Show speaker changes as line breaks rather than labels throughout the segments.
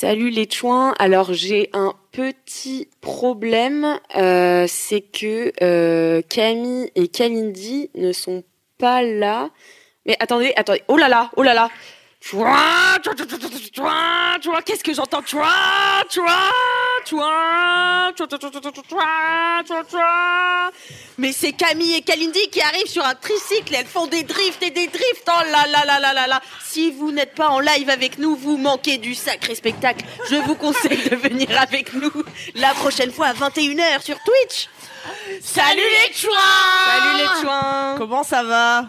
Salut les chouins. Alors j'ai un petit problème, euh, c'est que euh, Camille et Kalindi ne sont pas là. Mais attendez, attendez. Oh là là, oh là là. Qu'est-ce que j'entends?
Mais c'est Camille et Kalindi qui arrivent sur un tricycle et elles font des drifts et des drifts. Oh là là là là là là. Si vous n'êtes pas en live avec nous, vous manquez du sacré spectacle. Je vous conseille de venir avec nous la prochaine fois à 21h sur Twitch. Salut les chouins
Salut les chouins
Comment ça va?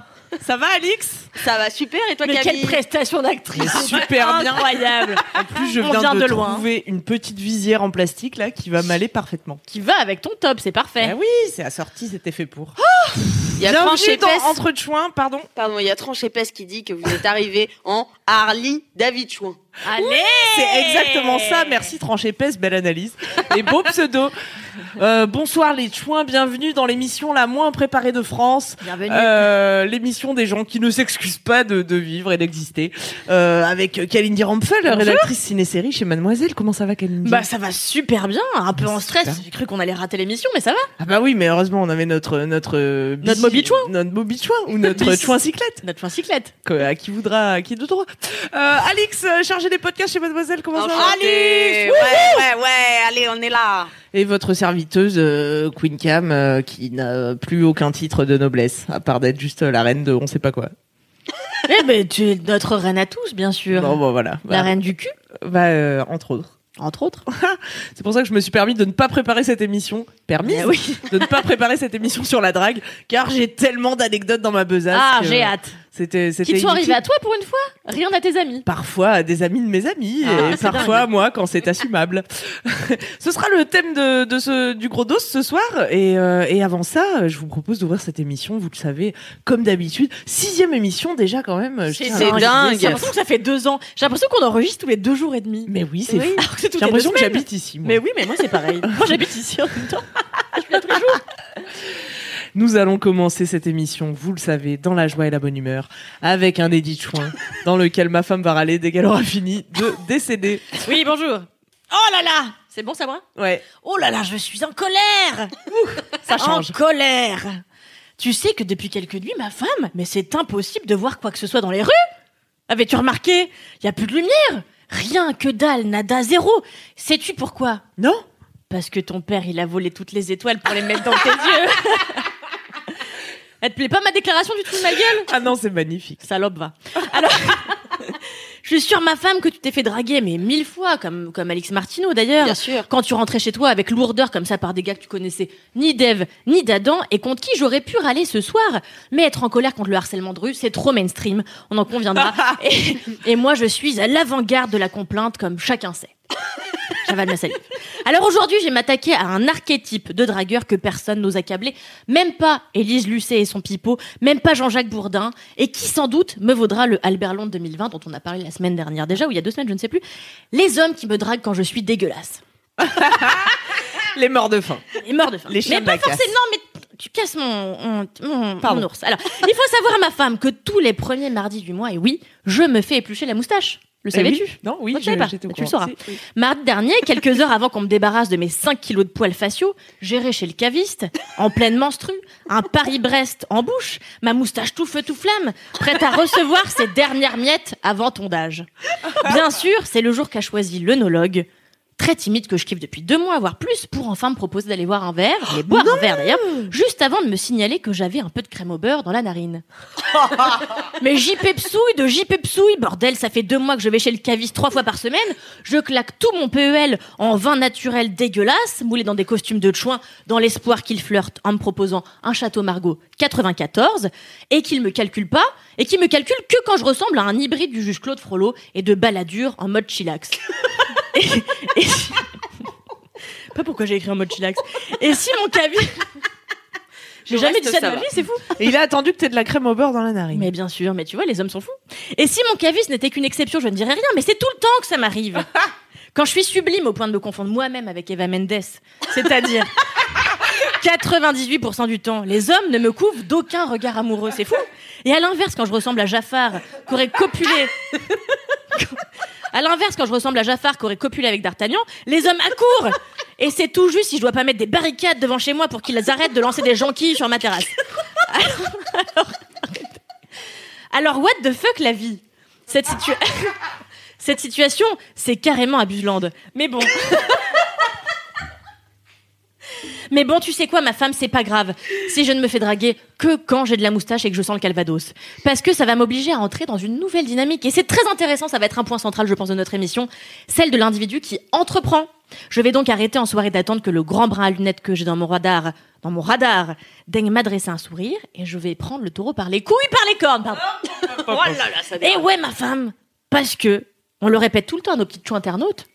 Ça va Alix?
Ça va super et toi
Mais
Camille
quelle prestation d'actrice
Super bien.
Incroyable
En plus, je
On
viens,
vient
de,
de loin.
trouver une petite visière en plastique là qui va m'aller parfaitement.
Qui va avec ton top, c'est parfait.
Eh oui, c'est assorti, c'était fait pour.
Il y a
dans
Épaisse.
Entre Chouins, pardon.
Pardon, il y a Tranche Épaisse qui dit que vous êtes arrivé en Harley Davidson.
Allez
C'est exactement ça. Merci, tranche épaisse, belle analyse. Et beau pseudo. Euh, bonsoir les chouins, bienvenue dans l'émission la moins préparée de France.
Bienvenue.
Euh, l'émission des gens qui ne s'excusent pas de, de vivre et d'exister. Euh, avec Kalindi Rampfel, rédactrice ciné-série chez Mademoiselle. Comment ça va, Kalindi?
Bah ça va super bien, un peu en stress. J'ai cru qu'on allait rater l'émission, mais ça va.
Ah bah oui, mais heureusement, on avait notre notre euh,
Notre
bici-
Moby Chouin.
notre Moby Chouin ou notre chouin cyclette.
Notre fin cyclette.
À qui voudra, à qui de droit. Euh, Alix, euh, chargé des podcasts chez Mademoiselle, comment ça va?
Allez Ouais, ouais, ouais, allez, on est là.
Et votre serviteuse euh, Queen Cam euh, qui n'a plus aucun titre de noblesse à part d'être juste la reine de on sait pas quoi.
Eh ben tu es notre reine à tous, bien sûr.
Bon, bon voilà.
La
Bah,
reine du cul,
bah, euh, entre autres.
entre autres.
C'est pour ça que je me suis permis de ne pas préparer cette émission. Permis
Eh oui.
de ne pas préparer cette émission sur la drague, car j'ai tellement d'anecdotes dans ma besace.
Ah,
que
j'ai hâte.
C'était, c'était
Qui te sont arrivés à toi pour une fois Rien à tes amis.
Parfois à des amis de mes amis
Ah,
et parfois
dingue.
à moi quand c'est assumable. ce sera le thème de, de ce, du gros dos ce soir et, euh, et avant ça, je vous propose d'ouvrir cette émission. Vous le savez, comme d'habitude, sixième émission déjà quand même.
C'est
dingue.
J'ai l'impression que ça fait deux ans. J'ai l'impression qu'on enregistre tous les deux jours et demi.
Mais oui, c'est
Oui.
fou.
Alors que c'est toutes
J'ai l'impression que j'habite ici. moi.
Mais oui, mais moi c'est pareil. moi j'habite ici en même temps. Je viens tous les jours.
Nous allons commencer cette émission, vous le savez, dans la joie et la bonne humeur, avec un édit chouin dans lequel ma femme va râler dès qu'elle aura fini de décéder.
Oui, bonjour. Oh là là C'est bon ça va
Ouais,
Oh là là, je suis en colère.
Ça change.
En colère. Tu sais que depuis quelques nuits, ma femme, mais c'est impossible de voir quoi que ce soit dans les rues. Avais-tu remarqué? Il y a plus de lumière. Rien, que dalle, nada, zéro. Sais-tu pourquoi?
Non.
Parce que ton père, il a volé toutes les étoiles pour les mettre dans tes yeux Elle te plaît pas ma déclaration du tout de ma gueule
Ah non, c'est magnifique.
Salope, va. Alors, je suis sûre, ma femme, que tu t'es fait draguer, mais mille fois, comme, comme Alix Martineau d'ailleurs.
Bien sûr.
Quand tu rentrais chez toi avec lourdeur comme ça par des gars que tu connaissais ni d'Eve ni d'Adam et contre qui j'aurais pu râler ce soir. Mais être en colère contre le harcèlement de rue, c'est trop mainstream, on en conviendra. et, et moi, je suis à l'avant-garde de la complainte, comme chacun sait. J'avale ma salive. Alors aujourd'hui, je vais m'attaquer à un archétype de dragueur que personne n'ose accabler, même pas Élise Lucet et son pipeau, même pas Jean-Jacques Bourdin, et qui sans doute me vaudra le Albert Londres 2020 dont on a parlé la semaine dernière déjà, ou il y a deux semaines, je ne sais plus. Les hommes qui me draguent quand je suis dégueulasse.
Les morts de faim.
Et mort de faim.
Les chiens
mais
de
pas
la
forcément, non, mais tu casses mon, mon, mon ours. Alors, il faut savoir à ma femme que tous les premiers mardis du mois, et oui, je me fais éplucher la moustache. Le
Eh
savais-tu
oui. Non, oui,
Moi, je pas.
au
Tu le sauras.
Oui.
Mardi dernier, quelques heures avant qu'on me débarrasse de mes 5 kilos de poils faciaux, j'irai chez le caviste, en pleine menstrue, un Paris-Brest en bouche, ma moustache tout feu tout flamme, prête à recevoir ses dernières miettes avant tondage. Bien sûr, c'est le jour qu'a choisi l'œnologue, très timide que je kiffe depuis deux mois, voire plus, pour enfin me proposer d'aller voir un verre, mais boire un verre d'ailleurs, juste avant de me signaler que j'avais un peu de crème au beurre dans la narine. Mais j'y pepsouille de j'y pepsouille, bordel, ça fait deux mois que je vais chez le caviste trois fois par semaine, je claque tout mon PEL en vin naturel dégueulasse, moulé dans des costumes de chouin, dans l'espoir qu'il flirte en me proposant un château Margaux 94, et qu'il me calcule pas, et qu'il me calcule que quand je ressemble à un hybride du juge Claude Frollo et de Balladur en mode chillax. et, et- Pas pourquoi j'ai écrit en mode chillax. Et si mon caviste... J'ai jamais dit ça de ma vie, c'est fou.
Et il a attendu que t'aies de la crème au beurre dans la narine.
Mais bien sûr, mais tu vois, les hommes sont fous. Et si mon caviste n'était qu'une exception, je ne dirais rien, mais c'est tout le temps que ça m'arrive. Quand je suis sublime au point de me confondre moi-même avec Eva Mendes, c'est-à-dire 98% du temps, les hommes ne me couvrent d'aucun regard amoureux, c'est fou. Et à l'inverse, quand je ressemble à Jafar, qui aurait copulé. À l'inverse, quand je ressemble à Jafar qui aurait copulé avec D'Artagnan, les hommes accourent Et c'est tout juste si je dois pas mettre des barricades devant chez moi pour qu'ils arrêtent de lancer des jonquilles sur ma terrasse. Alors, what the fuck la vie? Cette, situa- Cette situation, c'est carrément abuselande. Mais bon. Mais bon, tu sais quoi, ma femme, c'est pas grave. Si je ne me fais draguer que quand j'ai de la moustache et que je sens le calvados. Parce que ça va m'obliger à entrer dans une nouvelle dynamique. Et c'est très intéressant, ça va être un point central, je pense, de notre émission. Celle de l'individu qui entreprend. Je vais donc arrêter en soirée d'attendre que le grand brin à lunettes que j'ai dans mon radar, dans mon radar, daigne m'adresser un sourire et je vais prendre le taureau par les couilles, par les cornes, pardon.
Oh là là, ça
Et ouais, ma femme, parce que, on le répète tout le temps à nos petites chou internautes,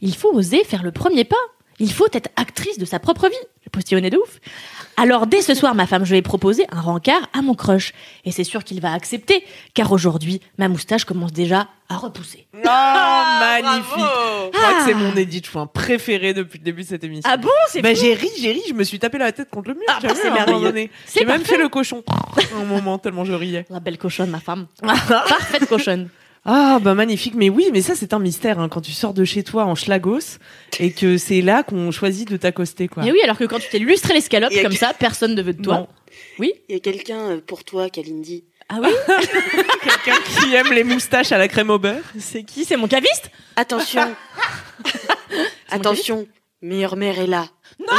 il faut oser faire le premier pas. Il faut être actrice de sa propre vie. Postillonné de ouf. Alors, dès ce soir, ma femme, je vais proposer un rencard à mon crush. Et c'est sûr qu'il va accepter, car aujourd'hui, ma moustache commence déjà à repousser.
Oh, magnifique.
Bravo.
Je crois que c'est
Ah.
mon edit chouin préféré depuis le début de cette émission.
Ah bon, c'est
Bah, j'ai ri, j'ai ri, je me suis tapé la tête contre le mur.
Ah, bah, c'est merveilleux.
J'ai même fait le cochon un moment tellement je riais.
La belle cochonne, ma femme. Parfaite cochonne.
Ah bah magnifique, mais oui, mais ça c'est un mystère hein, quand tu sors de chez toi en schlagos et que c'est là qu'on choisit de t'accoster quoi.
Et oui, alors que quand tu t'es lustré les scalopes
Il y a
comme
que-
ça, personne ne veut de toi.
Non.
Oui
Il y a quelqu'un euh, pour toi, Kalindi.
Ah oui
Quelqu'un qui aime les moustaches à la crème au beurre.
C'est qui? C'est mon caviste?
Attention. Attention. Meilleure mère est là. Non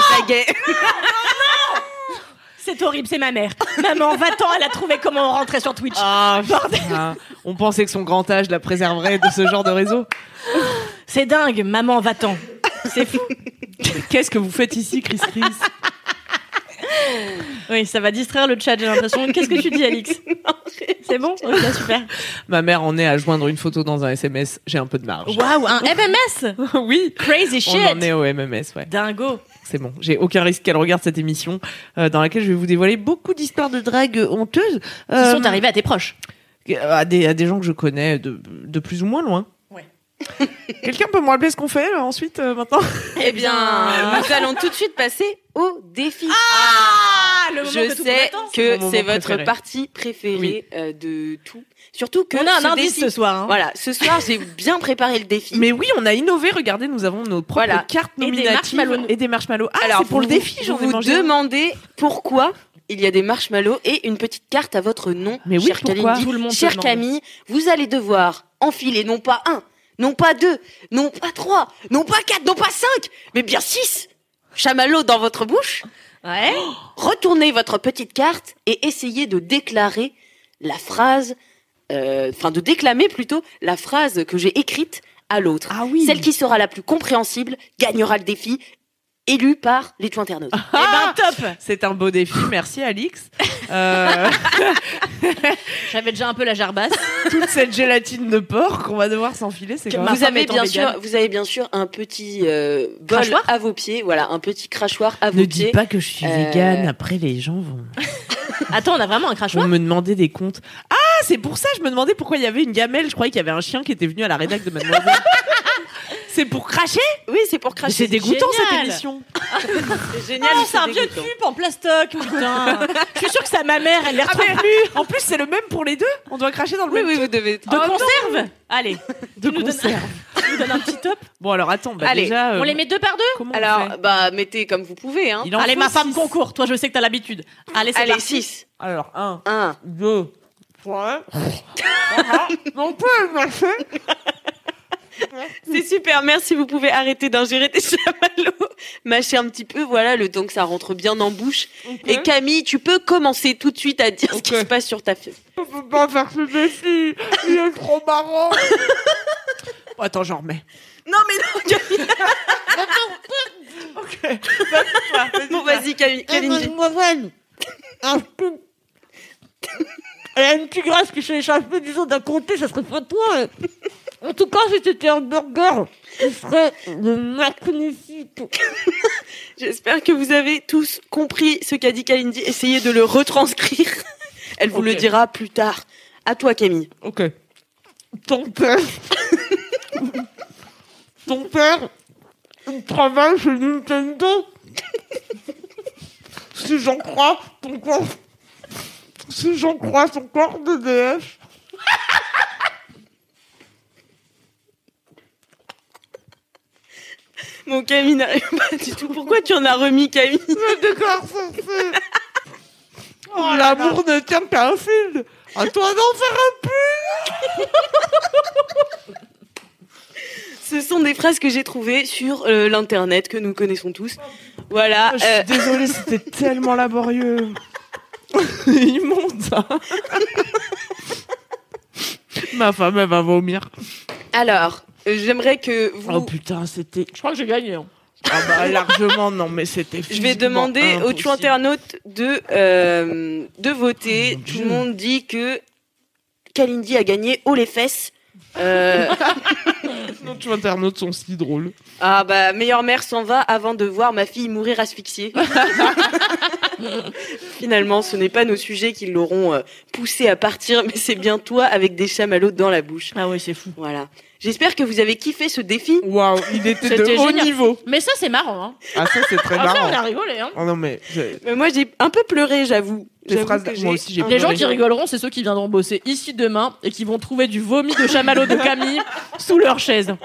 C'est horrible, c'est ma mère. Maman, va-t'en, elle a trouvé comment rentrer sur Twitch.
Ah putain. On pensait que son grand âge la préserverait de ce genre de réseau.
C'est dingue, maman, va-t'en. C'est fou.
Qu'est-ce que vous faites ici, Chris Chris?
Oui, ça va distraire le chat, j'ai l'impression. Qu'est-ce que tu dis, Alix C'est bon Ok, super.
Ma mère en est à joindre une photo dans un SMS. J'ai un peu de marge.
Waouh, un MMS
oui.
Crazy shit
On en est au MMS, ouais.
Dingo
C'est bon. J'ai aucun risque qu'elle regarde cette émission euh, dans laquelle je vais vous dévoiler beaucoup d'histoires de drague honteuses.
Qui
euh,
sont arrivés à tes proches.
à des, à des gens que je connais de, de plus ou moins loin.
Ouais.
Quelqu'un peut me rappeler ce qu'on fait là, ensuite, euh, maintenant?
Eh bien, nous allons tout de suite passer au défi.
Ah le moment
Je
que
sais que c'est votre
préféré.
partie préférée
Oui.
euh, de tout. Surtout que
On a un
ce
indice
défi-
ce soir. hein.
Voilà, ce soir j'ai bien préparé le défi.
Mais oui, on a innové. Regardez, nous avons nos propres
Voilà.
cartes
Et des
nominatives et des marshmallows. Ah,
Alors
c'est pour le défi, j'en ai
vous vous
mangé.
demandez pourquoi il y a des marshmallows et une petite carte à votre nom,
Mais oui,
chère
pourquoi
Kalindi.
Tout le monde
Chère. Camille, vous allez devoir enfiler non pas un, non pas deux, non pas trois, non pas quatre, non pas cinq, mais bien six chamallows dans votre bouche.
Ouais.
Retournez votre petite carte et essayez de déclarer la phrase, euh, enfin de déclamer plutôt la phrase que j'ai écrite à l'autre.
Ah oui.
Celle qui sera la plus compréhensible gagnera le défi, élu par les internautes.
Eh ben top
C'est un beau défi. Merci, Alix. Euh,
J'avais déjà un peu la jarbasse.
toute cette gélatine de porc qu'on va devoir s'enfiler, c'est quand même.
vous avez bien sûr, vous avez bien sûr un petit euh, bol
Crachoir
à vos pieds, voilà, un petit crachoir à vos
Ne
pieds.
dis pas que je suis
Euh,
végane. Après, les gens vont,
Attends, on a vraiment un crachoir
me demander des comptes. Ah, c'est pour ça. Je me demandais pourquoi il y avait une gamelle. Je croyais qu'il y avait un chien qui était venu à la rédac de Mademoiselle. C'est pour cracher.
Oui, c'est pour cracher.
C'est dégoûtant
génial.
cette émission.
C'est génial.
Oh, c'est un vieux
dégoûtant.
tube en plastoc, putain Je suis sûre que c'est à ma mère, elle les
Ah, mais en plus, c'est le même pour les deux. On doit cracher dans le
Oui,
même
oui,
tube.
vous devez.
De
Oh, non.
conserve Allez,
de
tu nous donnes-
conserve.
tu nous donnes un petit top
Bon, alors attends. Bah,
Allez,
déjà, euh,
On les met deux par deux
comment on
Alors, bah, mettez comme vous pouvez, hein.
Allez, ma femme
six.
concours, toi je sais que t'as l'habitude. Allez, c'est
Allez, 6,
Alors, un,
1,
deux, trois. On peut marcher.
C'est super, merci. Vous pouvez arrêter d'ingérer des chamallows. Mâcher un petit peu, voilà, le temps que ça rentre bien en bouche. Et Camille, tu peux commencer tout de suite à dire ce qui se passe sur ta feuille.
On peut pas faire ce défi. Il est trop marrant. Bon, attends, j'en remets.
Non, mais non, Camille.
Ok.
Bon, vas-y, Camille. Camille.
mademoiselle, un peu- Elle a une tigresse qui s'échappe, disons, d'un côté, ça serait pas toi. En tout cas, si c'était un burger, ce serait le magnifique.
J'espère que vous avez tous compris ce qu'a dit Kalindi. Essayez de le retranscrire. Elle vous le dira plus tard. À toi, Camille.
Ok.
Ton père. Ton père, il travaille chez Nintendo. si j'en crois, ton corps. Si j'en crois son corps de DF.
Mon Camille n'arrive pas du tout. Pourquoi tu en as remis, Camille
D'accord, ça fait. Oh, l'amour ne tient qu'à un fil. À toi d'en faire un peu.
Ce sont des phrases que j'ai trouvées sur euh, l'internet que nous connaissons tous. Voilà.
Je suis
euh,
désolée, c'était tellement laborieux. Immonde. hein. Ma femme, elle va vomir.
alors, j'aimerais que vous.
Oh putain, c'était.
Je crois que j'ai gagné. hein.
Ah bah largement, non, mais c'était.
Je vais
physiquement
demander aux
impossible.
tout internautes de, euh, de voter.
Oh
Tout le monde dit que Kalindi a gagné haut les fesses. Euh,
Nos tout internautes sont si drôles.
ah bah, meilleure mère s'en va avant de voir ma fille mourir asphyxiée. Finalement, ce n'est pas nos sujets qui l'auront euh, poussé à partir, mais c'est bien toi avec des chamallows dans la bouche.
Ah oui, c'est fou.
Voilà. J'espère que vous avez kiffé ce défi.
Waouh, il était de haut
génial.
niveau.
Mais ça, c'est marrant. Hein.
Ah, ça, c'est très
ça, on a
marrant.
rigolé. Hein.
Oh non, mais.
Mais moi, j'ai un peu pleuré, j'avoue. J'avoue
phrases- moi aussi,
Les gens qui rigoleront, c'est ceux qui viendront bosser ici demain et qui vont trouver du vomi de chamallow de Camille sous leur chaise.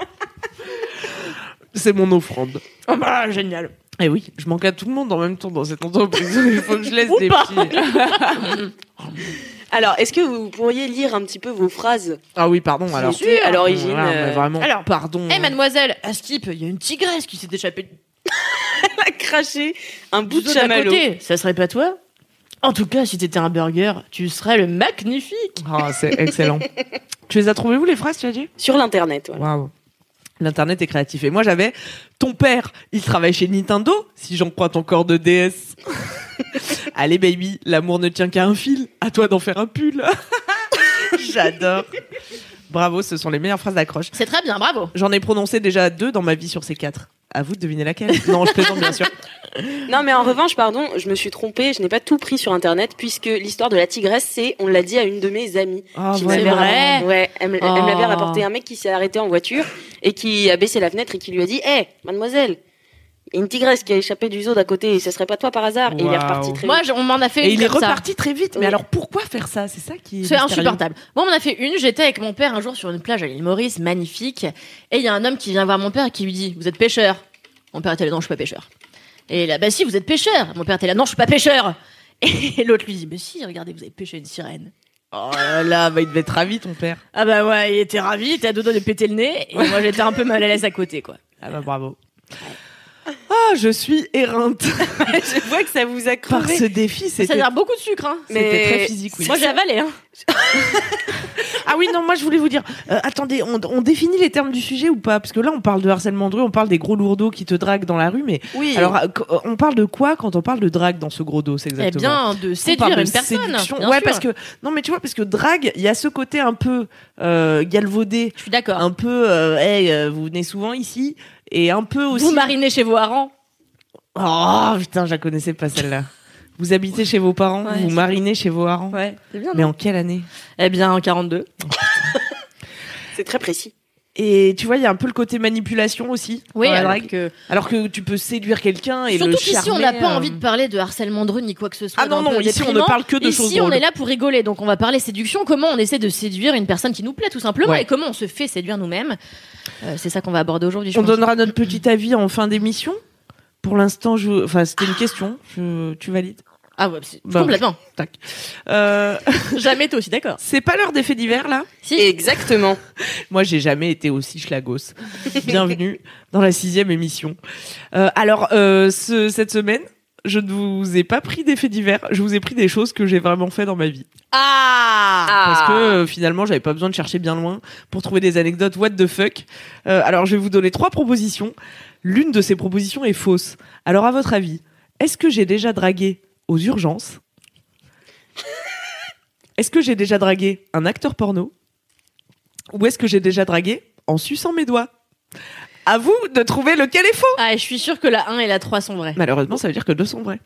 C'est mon offrande.
Oh bah, génial.
Et oui, je manque à tout le monde en même temps dans cette entreprise. Il faut que je laisse
Ou
des
pas.
petits.
Alors, est-ce que vous pourriez lire un petit peu vos phrases
Ah oui, pardon. Alors.
étaient à l'origine
Voilà,
euh,
vraiment.
Alors,
pardon.
Eh mademoiselle, à Skip, il y a une tigresse qui s'est échappée
à cracher un bout de chamallow
côté. Ça serait pas toi? En tout cas, si t'étais un burger, tu serais le magnifique.
Ah, c'est excellent. tu les as trouvées, vous, les phrases, tu as dit?
Sur l'internet. voilà.
Waouh. L'internet est créatif. Et moi, j'avais ton père, il travaille chez Nintendo, si j'en crois ton corps de DS. Allez, baby, l'amour ne tient qu'à un fil. À toi d'en faire un pull. J'adore. Bravo, ce sont les meilleures phrases d'accroche.
C'est très bien, bravo.
J'en ai prononcé déjà deux dans ma vie sur ces quatre. À vous de deviner laquelle. Non, je plaisante bien sûr.
Non, mais en revanche, pardon, je me suis trompée. Je n'ai pas tout pris sur internet puisque l'histoire de la tigresse, c'est, on l'a dit à une de mes amies.
Oh,
qui
vrai
Ouais, elle, me- elle
Oh.
m'avait rapporté un mec qui s'est arrêté en voiture et qui a baissé la fenêtre et qui lui a dit Hé, mademoiselle, il y a une tigresse qui a échappé du zoo d'à côté et ce serait pas toi par hasard Et il est reparti très
Moi,
vite.
je- on m'en a fait
Et
une
il est
ça.
reparti très vite. Mais
Oui.
alors pourquoi faire ça? C'est ça qui est.
C'est insupportable. Moi, on en a fait une. J'étais avec mon père un jour sur une plage à l'île Maurice, magnifique. Et il y a un homme qui vient voir mon père et qui lui dit Vous êtes pêcheur Mon père était là Non, je suis pas pêcheur. Et là, bah si, vous êtes pêcheur. Mon père était là Non, je suis pas pêcheur. Et l'autre lui dit Mais si, regardez, vous avez pêché une sirène.
Oh là là, bah, il devait être ravi ton père.
Ah bah ouais, il était ravi, il était à deux doigts de péter le nez. Et moi, j'étais un peu mal à l'aise à côté, quoi.
Ah bah bravo. Je suis éreinte
je vois que ça vous a
par
crevé.
ce défi.
Ça a
C'était
l'air beaucoup de sucre, hein.
c'était
Mais-
très physique. Oui.
Moi, j'ai avalé, hein.
Ah oui, non, moi je voulais vous dire. euh, attendez, on, on définit les termes du sujet ou pas? Parce que là, on parle de harcèlement de rue, on parle des gros lourdeaux qui te draguent dans la rue, mais
Oui.
alors euh, qu- on parle de quoi quand on parle de drague dans ce gros dos C'est
Eh
exactement.
bien, de
On
séduire
de
une personne. bien
Ouais,
sûr.
parce que non, mais tu vois, parce que drague, il y a ce côté un peu euh, galvaudé,
Je suis d'accord.
un peu, euh, hey, euh, vous venez souvent ici, et un peu aussi.
Vous marinez chez vos harengs.
Oh putain, je la connaissais pas celle-là. Vous habitez chez vos parents,
Ouais,
vous marinez chez vos parents.
Ouais, c'est bien.
Mais en quelle année
Eh bien, en 42.
C'est très précis.
Et tu vois, il y a un peu le côté manipulation aussi.
Oui, alors que...
Alors que tu peux séduire quelqu'un et
Surtout
le
qu'ici, on
charmer,
n'a pas
euh,
envie de parler de harcèlement de rue ni quoi que ce soit.
Ah non, non, ici on ne parle que de choses
Ici, on est là pour rigoler, donc on va parler séduction. Comment on essaie de séduire une personne qui nous plaît, tout simplement,
Ouais.
et comment on se fait séduire nous-mêmes. Euh, c'est ça qu'on va aborder aujourd'hui.
On
pense.
donnera notre petit avis en fin d'émission. Pour l'instant, je... enfin, c'était une question. Je... Tu valides?
Ah ouais,
Bah,
complètement.
Tac. Euh,
Jamais toi aussi, d'accord.
C'est pas l'heure des faits divers là?
Si.
Exactement.
Moi, j'ai jamais été aussi schlagos. Bienvenue dans la sixième émission. Euh, alors, euh, ce- cette semaine, je ne vous ai pas pris des faits divers. Je vous ai pris des choses que j'ai vraiment fait dans ma vie.
Ah,
Parce que euh, finalement, j'avais pas besoin de chercher bien loin pour trouver des anecdotes what the fuck? Euh, alors, je vais vous donner trois propositions. L'une de ces propositions est fausse. Alors, à votre avis, est-ce que j'ai déjà dragué aux urgences? Est-ce que j'ai déjà dragué un acteur porno? Ou est-ce que j'ai déjà dragué en suçant mes doigts? À vous de trouver lequel est faux.
Ah, je suis sûre que la 1 et la 3 sont vraies.
Malheureusement, ça veut dire que deux sont vrais.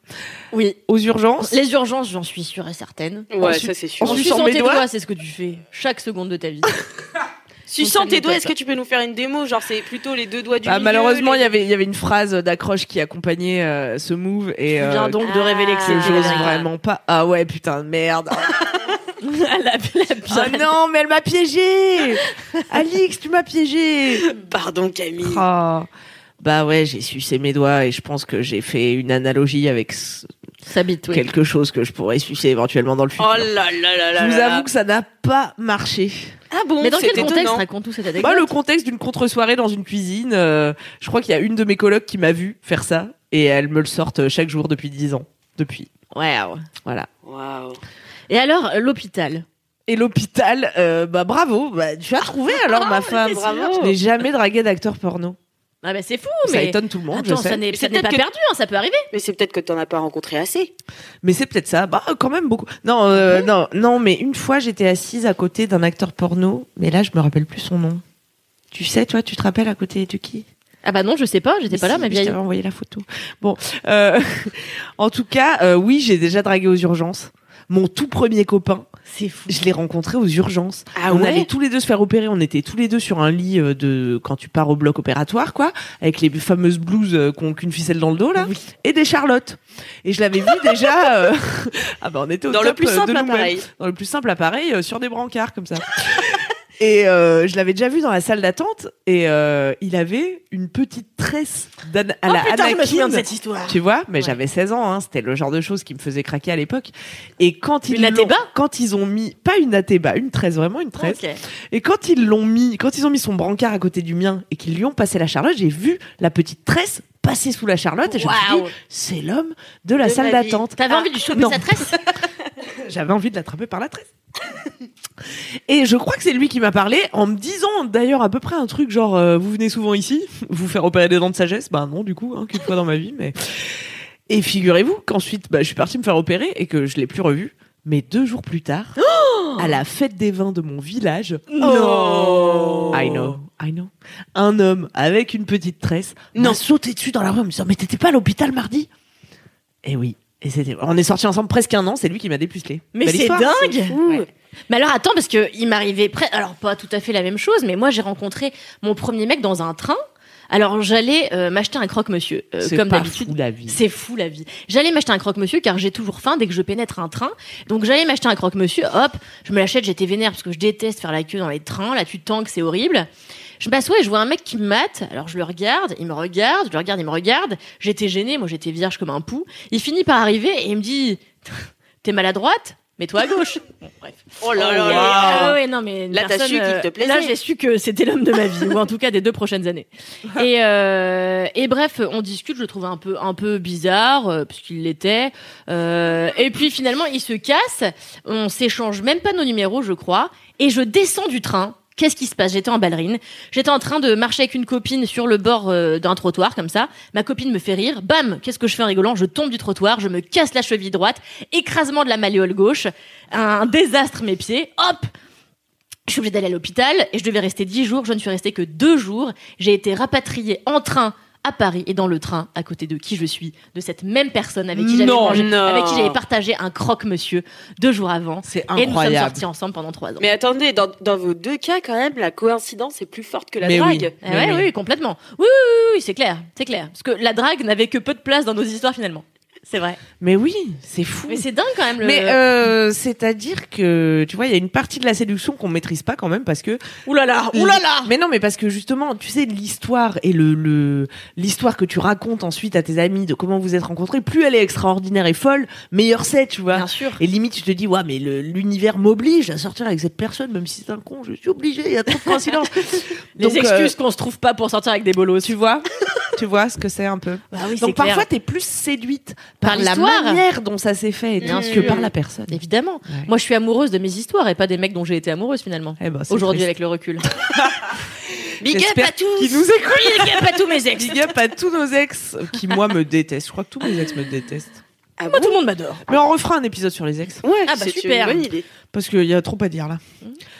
Oui.
Aux urgences,
Les urgences, j'en suis sûre et certaine.
Ouais, ça c'est sûr.
En
En
suçant
suçant
mes
tes
doigts
doigts, c'est ce que tu fais chaque seconde de ta vie.
Suçant tes doigts, est-ce que tu peux nous faire une démo Genre, c'est plutôt les deux doigts du
Bah,
milieu,
malheureusement,
les-
il y avait il y avait une phrase d'accroche qui accompagnait euh, ce move et
Tu
euh,
viens donc de
Ah.
révéler que c'est
Ah.
vrai.
vraiment pas. Ah ouais, putain de merde.
la, la pire.
Ah non, mais elle m'a piégé. Alix, tu m'as piégé.
Pardon Camille.
Ah. Bah ouais, j'ai sucé mes doigts et je pense que j'ai fait une analogie avec
bite, oui.
quelque chose que je pourrais sucer éventuellement dans le futur.
Oh là là là là
je vous
là
avoue que ça n'a pas marché.
Ah bon,
Mais dans quel contexte
étonnant.
raconte tout cette anecdote
Bah, le contexte d'une contre-soirée dans une cuisine, euh, je crois qu'il y a une de mes colocs qui m'a vu faire ça et elle me le sorte chaque jour depuis 10 ans. Depuis.
Wow.
Voilà.
Waouh.
Et alors, euh, l'hôpital?
Et l'hôpital, euh, bah bravo, bah, tu as trouvé alors ma femme.
bravo.
Je n'ai jamais dragué d'acteur porno.
Ah bah c'est fou,
Ça
mais...
étonne tout le monde,
Attends,
je sais.
ça n'est ça pas
peut-être que-
perdu, hein, ça peut arriver.
Mais c'est peut-être que t'en as pas rencontré assez.
Mais c'est peut-être ça. Bah, quand même beaucoup. Non, euh, non, non, mais une fois, j'étais assise à côté d'un acteur porno, mais là, je me rappelle plus son nom. Tu sais, toi, tu te rappelles à côté de qui?
Ah bah non, je sais pas, j'étais pas là, ma
Je
vieille.
t'avais envoyé la photo. Bon, euh, en tout cas, euh, oui, j'ai déjà dragué aux urgences. Mon tout premier copain,
C'est fou.
je l'ai rencontré aux urgences.
Ah
on
ouais
allait tous les deux se faire opérer. On était tous les deux sur un lit euh, de quand tu pars au bloc opératoire, quoi, avec les fameuses blouses euh, qu'on qu'une ficelle dans le dos là, et des charlottes. Et je l'avais vu déjà. euh, ah bah on était au
Dans le plus
euh,
simple appareil.
Dans le plus simple appareil, euh, sur des brancards comme ça. Et euh, je l'avais déjà vu dans la salle d'attente et euh, il avait une petite tresse à
Oh
la
putain, je me souviens de
Anakin.
cette histoire.
Tu vois, mais
Ouais.
j'avais 16 ans, hein, c'était le genre de choses qui me faisait craquer à l'époque. Et quand ils
Une
quand ils ont mis pas une athéba, une tresse, vraiment une tresse. Et quand ils l'ont mis, quand ils ont mis son brancard à côté du mien et qu'ils lui ont passé la charlotte, j'ai vu la petite tresse passer sous la charlotte et je me suis dit, c'est l'homme de la
De
salle d'attente.
T'avais
Ah,
envie de choper
non.
sa tresse?
J'avais envie de l'attraper par la tresse. Et je crois que c'est lui qui m'a parlé en me disant d'ailleurs à peu près un truc genre euh, vous venez souvent ici vous faire opérer des dents de sagesse bah non du coup hein, qu'une fois dans ma vie mais et figurez-vous qu'ensuite bah, je suis partie me faire opérer et que je l'ai plus revu mais deux jours plus tard à la fête des vins de mon village
Non.
I know I know un homme avec une petite tresse
Non.
m'a sauté dessus dans la rue en me disant mais t'étais pas à l'hôpital mardi? Et oui et c'était on est sortis ensemble presque un an c'est lui qui m'a dépucelé
Mais
Belle
c'est
histoire.
dingue. Mais alors attends, parce que il m'arrivait près... Alors pas tout à fait la même chose, mais moi j'ai rencontré mon premier mec dans un train. Alors j'allais euh, m'acheter un croque-monsieur, euh,
C'est
comme
pas
d'habitude.
fou, la vie.
C'est fou la vie. J'allais m'acheter un croque-monsieur car j'ai toujours faim dès que je pénètre un train. Donc j'allais m'acheter un croque-monsieur, hop, je me l'achète, j'étais vénère parce que je déteste faire la queue dans les trains, là tu tanques, c'est horrible. Je m'assois et je vois un mec qui me mate, alors je le regarde, il me regarde, je le regarde, il me regarde. J'étais gênée, moi j'étais vierge comme un pou. Il finit par arriver et il me dit T'es maladroite Mets-toi à gauche. Bon, bref.
Oh là là là.
ah ouais, non, mais
Là, t'as su qu'il te
euh,
plaisait.
Là, j'ai su que c'était l'homme de ma vie, ou en tout cas des deux prochaines années. Et, euh, et bref, on discute, je le trouve un peu, un peu bizarre, euh, puisqu'il l'était. Euh, et puis finalement, il se casse, on s'échange même pas nos numéros, je crois, et je descends du train. Qu'est-ce qui se passe? J'étais en ballerine. J'étais en train de marcher avec une copine sur le bord euh, d'un trottoir, comme ça. Ma copine me fait rire. Bam Qu'est-ce que je fais en rigolant? Je tombe du trottoir, je me casse la cheville droite, écrasement de la malléole gauche, un désastre mes pieds. Hop je suis obligée d'aller à l'hôpital et je devais rester dix jours. Je ne suis restée que deux jours. J'ai été rapatriée en train à Paris et dans le train à côté de qui je suis, de cette même personne avec qui j'avais
Non,
mangé,
non.
avec qui j'avais partagé un croque-monsieur deux jours avant.
C'est
Et nous sommes
incroyable.
sortis ensemble pendant trois ans.
Mais attendez, dans, dans vos deux cas, quand même, la coïncidence est plus forte que la
Mais oui.
drague.
Eh
Mais
ouais,
oui.
oui. complètement. Oui, oui, oui, oui, c'est clair, c'est clair. Parce que la drague n'avait que peu de place dans nos histoires finalement. C'est vrai.
Mais oui, c'est fou.
Mais c'est dingue quand même. Le...
Mais euh, c'est-à-dire que tu vois, il y a une partie de la séduction qu'on maîtrise pas quand même parce que
là là, là là.
Mais non, mais parce que justement, tu sais, l'histoire et le le- l'histoire que tu racontes ensuite à tes amis de comment vous êtes rencontrés, plus elle est extraordinaire et folle, meilleur c'est, tu vois.
Bien sûr.
Et limite, tu te dis, ouais, mais l'univers m'oblige à sortir avec cette personne, même si c'est un con, je suis obligé, il y a trop de coïncidences.
Les
Donc, euh,
excuses qu'on se trouve pas pour sortir avec des bolos.
tu vois, tu vois ce que c'est un peu.
Bah oui,
Donc parfois, t'es plus séduite par,
Par
la manière dont ça s'est fait,
Bien
que par la personne.
Évidemment.
Ouais.
Moi, je suis amoureuse de mes histoires et pas des mecs dont j'ai été amoureuse finalement.
Eh ben,
Aujourd'hui, avec le recul.
Big up à tous
qu'ils nous écoutent.
Big up à tous mes ex.
Big up à tous nos ex qui, moi, me détestent. Je crois que tous mes ex me détestent.
Ah
Moi,
bon
tout le monde m'adore.
Mais on refera un épisode sur les ex.
Ouais,
Ah bah,
c'est
super.
une bonne idée.
Parce qu'il y a trop à dire là.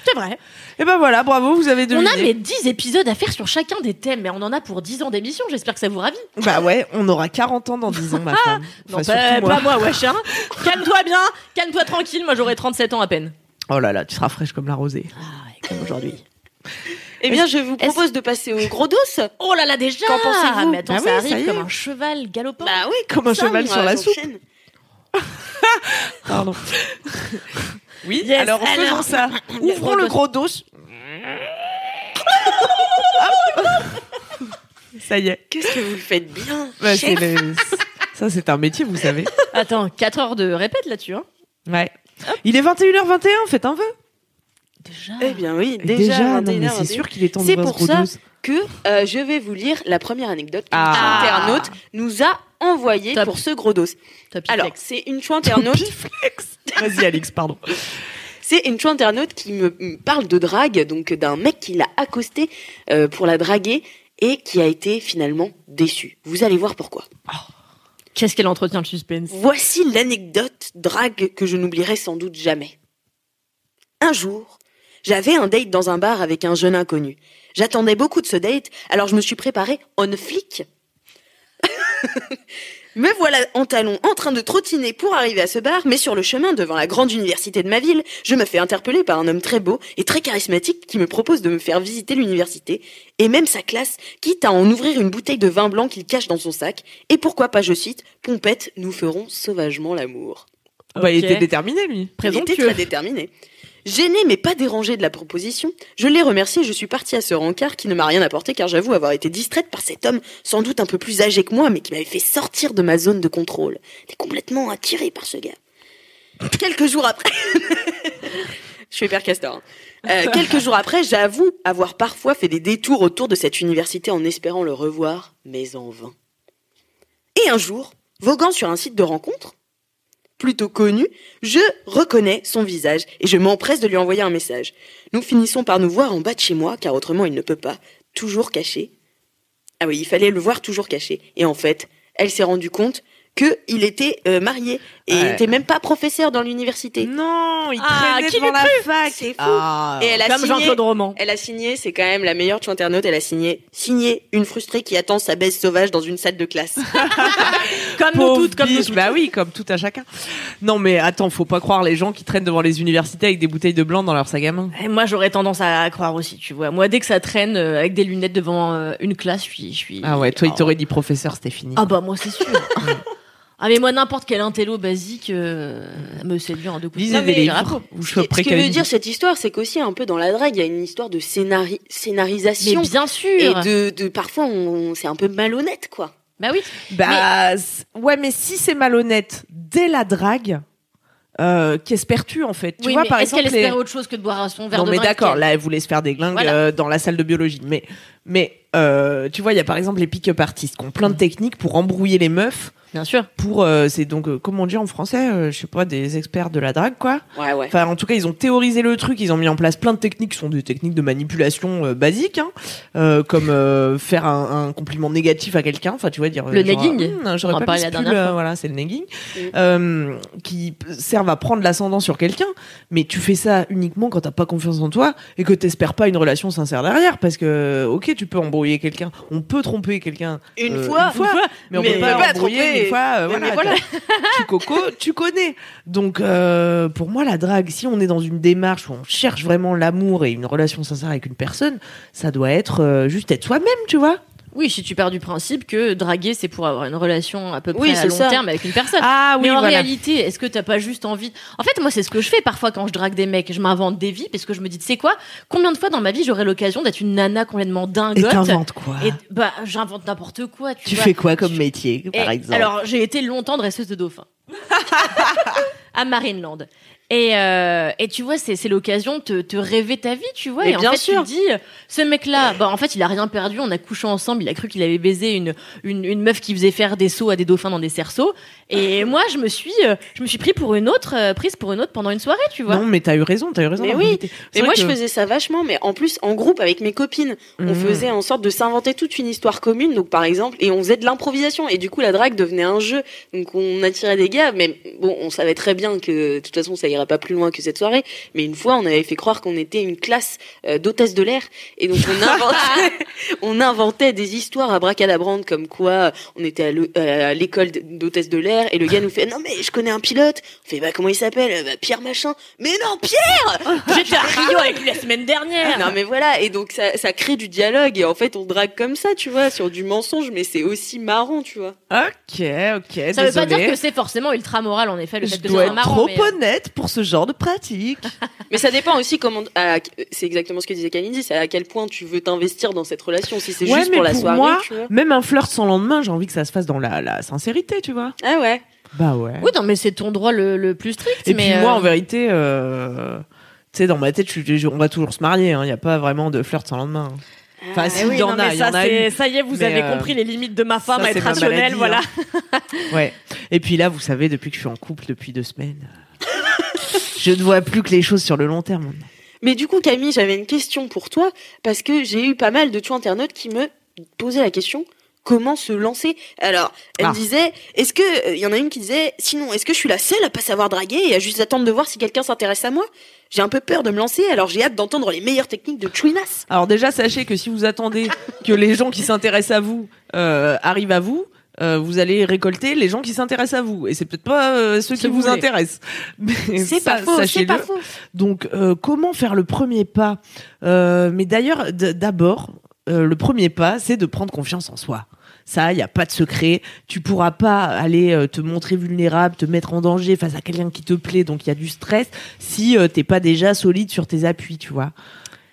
C'est vrai.
Et ben voilà, bravo, vous avez
On
deviné.
a mais 10 épisodes à faire sur chacun des thèmes, mais on en a pour 10 ans d'émission. J'espère que ça vous ravit.
Bah ouais, on aura 40 ans dans 10 ans, ma femme.
Non,
Enfin,
pas,
surtout moi.
pas moi, wesh. Hein. Calme-toi bien, calme-toi tranquille. Moi, j'aurai 37 ans à peine.
Oh là là, tu seras fraîche comme la rosée.
Ah, ouais, comme aujourd'hui.
Eh bien, je vous propose de passer au gros dos.
Oh là là, déjà
Qu'en pensez-vous?
Mais attends,
Ah
ça
oui,
arrive
ça
comme un cheval galopant.
Bah oui,
Comme un
ça,
cheval sur la soupe. Pardon. Oui,
Yes,
alors faisons
alors.
ça. Ouvrons le gros dos. Ça y est.
Qu'est-ce que vous le faites bien
Bah, c'est
chef
le- Ça, c'est un métier, vous savez.
Attends, 4 heures de répète là-dessus, hein
Ouais. Il est 21h21, faites un vœu.
Déjà.
Eh bien oui,
Déjà,
déjà,
non, mais
21h,
c'est sûr qu'il est temps de
C'est
voir
pour ça que euh, je vais vous lire la première anecdote qu'un
Ah.
internaute nous a envoyée pour ce gros dos. Alors, c'est une chou internaute.
Vas-y, Alix, pardon.
c'est une chou internaute qui me me parle de drague, donc d'un mec qui l'a accosté euh, pour la draguer et qui a été finalement déçu. Vous allez voir pourquoi.
Qu'est-ce qu'elle entretient le suspense?
Voici l'anecdote drague que je n'oublierai sans doute jamais. Un jour, j'avais un date dans un bar avec un jeune inconnu. J'attendais beaucoup de ce date, alors je me suis préparée on flic. Me voilà en talons en train de trottiner pour arriver à ce bar, mais sur le chemin devant la grande université de ma ville, je me fais interpeller par un homme très beau et très charismatique qui me propose de me faire visiter l'université et même sa classe, quitte à en ouvrir une bouteille de vin blanc qu'il cache dans son sac. Et pourquoi pas, je cite, Pompette, nous ferons sauvagement l'amour.
Bah, il était déterminé, lui.
Il était très déterminé. Gêné mais pas dérangé de la proposition, je l'ai remercié et je suis partie à ce rencard qui ne m'a rien apporté car j'avoue avoir été distraite par cet homme sans doute un peu plus âgé que moi mais qui m'avait fait sortir de ma zone de contrôle. J'étais complètement attirée par ce gars. Quelques jours après... je suis Père Castor. hein. Euh, quelques jours après, j'avoue avoir parfois fait des détours autour de cette université en espérant le revoir, mais en vain. Et un jour, voguant sur un site de rencontre, plutôt connu, je reconnais son visage et je m'empresse de lui envoyer un message. Nous finissons par nous voir en bas de chez moi, car autrement il ne peut pas, toujours caché. Ah oui, il fallait le voir toujours caché. Et en fait, elle s'est rendue compte qu'il était euh, marié et il
Ouais.
était même pas professeur dans l'université.
Non, il
Ah,
traînait
qui
devant la fac.
C'est fou.
Ah.
Et elle a
Comme
signé,
Jean-Claude Roman.
elle a signé, c'est quand même la meilleure de internaute, elle a signé, signé une frustrée qui attend sa baisse sauvage dans une salle de classe.
Comme nous
Pauvre
toutes, comme nous toutes.
Bah oui, comme tout à chacun. Non, mais attends, faut pas croire les gens qui traînent devant les universités avec des bouteilles de blanc dans leur sac à main.
Et moi, j'aurais tendance à croire aussi, tu vois. Moi, dès que ça traîne euh, avec des lunettes devant euh, une classe, je suis. Je suis
Ah ouais, toi, il
Ah.
t'aurait dit professeur, c'était fini.
Ah bah, moi, c'est sûr. ah, mais moi, n'importe quel intello basique euh, me séduit en deux coups. de
Lisez des
Mais
livres.
rapport.
Ou je
Ce que- veut dire cette histoire, c'est qu'aussi un peu dans la drague, il y a une histoire de scénari- scénarisation.
Mais bien sûr.
et de, de parfois on, c'est un peu malhonnête quoi.
Bah oui.
Bah, ouais, mais si c'est malhonnête dès la drague, euh, qu'espères-tu en fait? Tu
oui,
vois,
mais
par
est-ce
exemple,
qu'elle
les-
espère autre chose que de boire son verre
non
de
mais d'accord, là elle voulait se faire des glingues
Voilà.
euh, dans la salle de biologie. Mais mais euh, tu vois, il y a par exemple les pick-up artistes qui ont plein de techniques pour embrouiller les meufs.
Bien sûr.
Pour euh, c'est donc euh, comment on dit en français, euh, je sais pas, des experts de la drague quoi.
Ouais ouais.
Enfin, en tout cas, ils ont théorisé le truc, ils ont mis en place plein de techniques qui sont des techniques de manipulation basiques, hein, comme faire un, un compliment négatif à quelqu'un. Enfin, tu vois, dire
Le
genre,
negging.
Hum, J'aurais pas mis
la dernière fois.
voilà, c'est le negging,
Mm.
euh, qui servent à prendre l'ascendant sur quelqu'un. Mais tu fais ça uniquement quand t'as pas confiance en toi et que t'espères pas une relation sincère derrière, parce que ok, tu peux embrouiller quelqu'un, on peut tromper quelqu'un
Une
euh,
fois,
une fois, mais on
mais
peut pas
pas tromper.
une fois. euh, voilà,
voilà.
tu coco, tu connais. Donc euh, pour moi la drague, si on est dans une démarche où on cherche vraiment l'amour et une relation sincère avec une personne, ça doit être juste être soi-même, tu vois.
Oui, si tu pars du principe que draguer, c'est pour avoir une relation à peu près
Oui,
à long
ça.
terme avec une personne.
Ah
mais en réalité, est-ce que t'as pas juste envie En fait, moi, c'est ce que je fais parfois quand je drague des mecs. Je m'invente des vies parce que je me dis, tu sais quoi? Combien de fois dans ma vie j'aurais l'occasion d'être une nana complètement
Et
dingote
t'inventes quoi?
Et bah, j'invente n'importe quoi. Tu,
Tu
vois.
fais quoi comme métier, par
Et
exemple?
Alors, j'ai été longtemps dresseuse de dauphins. à Marineland. Et, euh, et tu vois, c'est, l'occasion de te, te rêver ta vie, tu vois.
Mais
et en
bien
fait,
sûr.
tu te dis, ce mec-là, bah, en fait, il a rien perdu. On a couché ensemble. Il a cru qu'il avait baisé une, une, une meuf qui faisait faire des sauts à des dauphins dans des cerceaux. Et moi, je me suis, euh, je me suis pris pour une autre, euh, prise pour une autre pendant une soirée, tu vois.
Non, mais t'as eu raison, t'as eu raison.
Mais oui, Mais moi, je faisais ça vachement, mais en plus, en groupe avec mes copines. On
Mhm.
faisait en sorte de s'inventer toute une histoire commune, donc par exemple, et on faisait de l'improvisation. Et du coup, la drague devenait un jeu. Donc on attirait des gars, mais bon, on savait très bien que de toute façon, ça irait pas plus loin que cette soirée. Mais une fois, on avait fait croire qu'on était une classe euh, d'hôtesse de l'air. Et donc on inventait, on inventait des histoires à bracadabrande, comme quoi euh, on était à à l'école d'hôtesse de l'air, et le gars nous fait, non mais je connais un pilote. On fait, bah comment il s'appelle? Bah, Pierre machin. Mais non, Pierre
J'étais à Rio avec lui la semaine dernière.
non mais voilà et donc ça, ça crée du dialogue et en fait on drague comme ça tu vois sur du mensonge mais c'est aussi marrant tu vois
Ok, ok.
Ça veut pas dire que c'est forcément ultra moral, en effet, le
je
fait que
dois être
marrant.
trop
mais, euh,
honnête pour ce genre de pratique.
Mais ça dépend aussi comment. à- C'est exactement ce que disait Kalindi, c'est à quel point tu veux t'investir dans cette relation. Si c'est
Ouais,
juste pour la
pour
soirée,
moi,
tu vois.
Même un flirt sans lendemain, j'ai envie que ça se fasse dans la, la sincérité, tu vois.
Ah ouais.
Bah ouais.
Oui, non, mais c'est ton droit le, le plus strict.
Et
mais
puis moi,
euh,
en vérité, euh, tu sais, dans ma tête, je, je- on va toujours se marier. Il n'y a pas vraiment de flirt sans lendemain. Enfin,
Ah,
si,
Eh oui,
il y
non,
en a, il y
ça,
en a
ça y est, vous
Mais,
avez
euh,
compris les limites de ma femme
ça,
à être
ma
rationnelle,
maladie,
voilà.
hein. Ouais. Et puis là, vous savez, depuis que je suis en couple depuis deux semaines, je ne vois plus que les choses sur le long terme.
Mais du coup, Camille, j'avais une question pour toi, parce que j'ai eu pas mal de tueurs internautes qui me posaient la question comment se lancer? Alors, elle
Ah.
me disait est-ce que. Il y en a une qui disait sinon, est-ce que je suis la seule à pas savoir draguer et à juste attendre de voir si quelqu'un s'intéresse à moi? J'ai un peu peur de me lancer, alors j'ai hâte d'entendre les meilleures techniques de Chouinas.
Alors déjà, sachez que si vous attendez que les gens qui s'intéressent à vous euh, arrivent à vous, euh, vous allez récolter les gens qui s'intéressent à vous. Et c'est peut-être pas euh, ceux qui
vous
intéressent. Mais
C'est pas faux, c'est
sachez-le.
pas faux.
Donc, euh, comment faire le premier pas? Mais d'ailleurs, d'abord, le premier pas, c'est de prendre confiance en soi. Ça, il n'y a pas de secret. Tu pourras pas aller te montrer vulnérable, te mettre en danger face à quelqu'un qui te plaît, donc il y a du stress, si t'es pas déjà solide sur tes appuis, tu vois.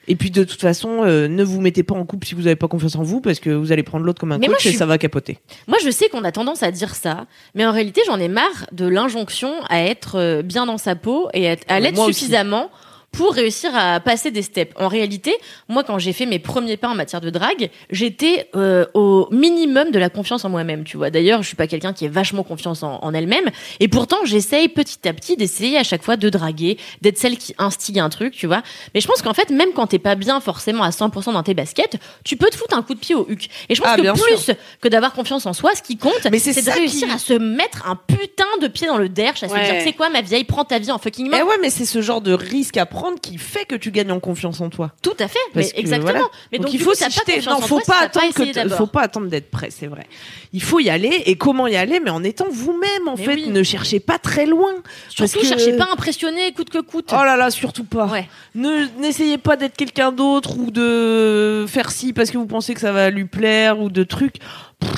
Et puis de toute façon, euh, ne vous mettez pas en couple si vous n'avez pas confiance en vous, parce que vous allez prendre l'autre comme un
Mais
coach
moi,
et
suis-
ça va capoter.
Moi, je sais qu'on a tendance à dire ça, mais en réalité, j'en ai marre de l'injonction à être euh, bien dans sa peau et à, l'être
aussi.
Pour réussir à passer des steps. En réalité, moi, quand j'ai fait mes premiers pas en matière de drague, j'étais euh, au minimum de la confiance en moi-même, tu vois. D'ailleurs, je suis pas quelqu'un qui est vachement confiance en, en elle-même, et pourtant, j'essaye petit à petit d'essayer à chaque fois de draguer, d'être celle qui instigue un truc, tu vois. Mais je pense qu'en fait, même quand t'es pas bien forcément à 100% dans tes baskets, tu peux te foutre un coup de pied au huc. Et je pense
Ah,
que plus que d'avoir confiance en soi, ce qui compte,
c'est
de réussir
qui-
à se mettre un putain de pied dans le derche, à se dire, c'est quoi ma vieille, prends ta vie en fucking main.
Eh ouais, mais c'est ce genre de risque à prendre qui fait que tu gagnes en confiance en toi.
Tout à fait,
Parce
mais
que,
exactement.
voilà.
Mais
donc,
donc,
il faut
confiance
Non, faut pas attendre que faut pas attendre d'être prêt, c'est vrai. Il faut y aller et comment y aller? Mais en étant vous-même en
Mais
fait,
oui.
ne cherchez pas très loin.
Surtout,
que-
cherchez pas à impressionner coûte que coûte.
Oh là là, surtout pas.
Ouais.
Ne n'essayez pas d'être quelqu'un d'autre ou de faire ci parce que vous pensez que ça va lui plaire ou de trucs.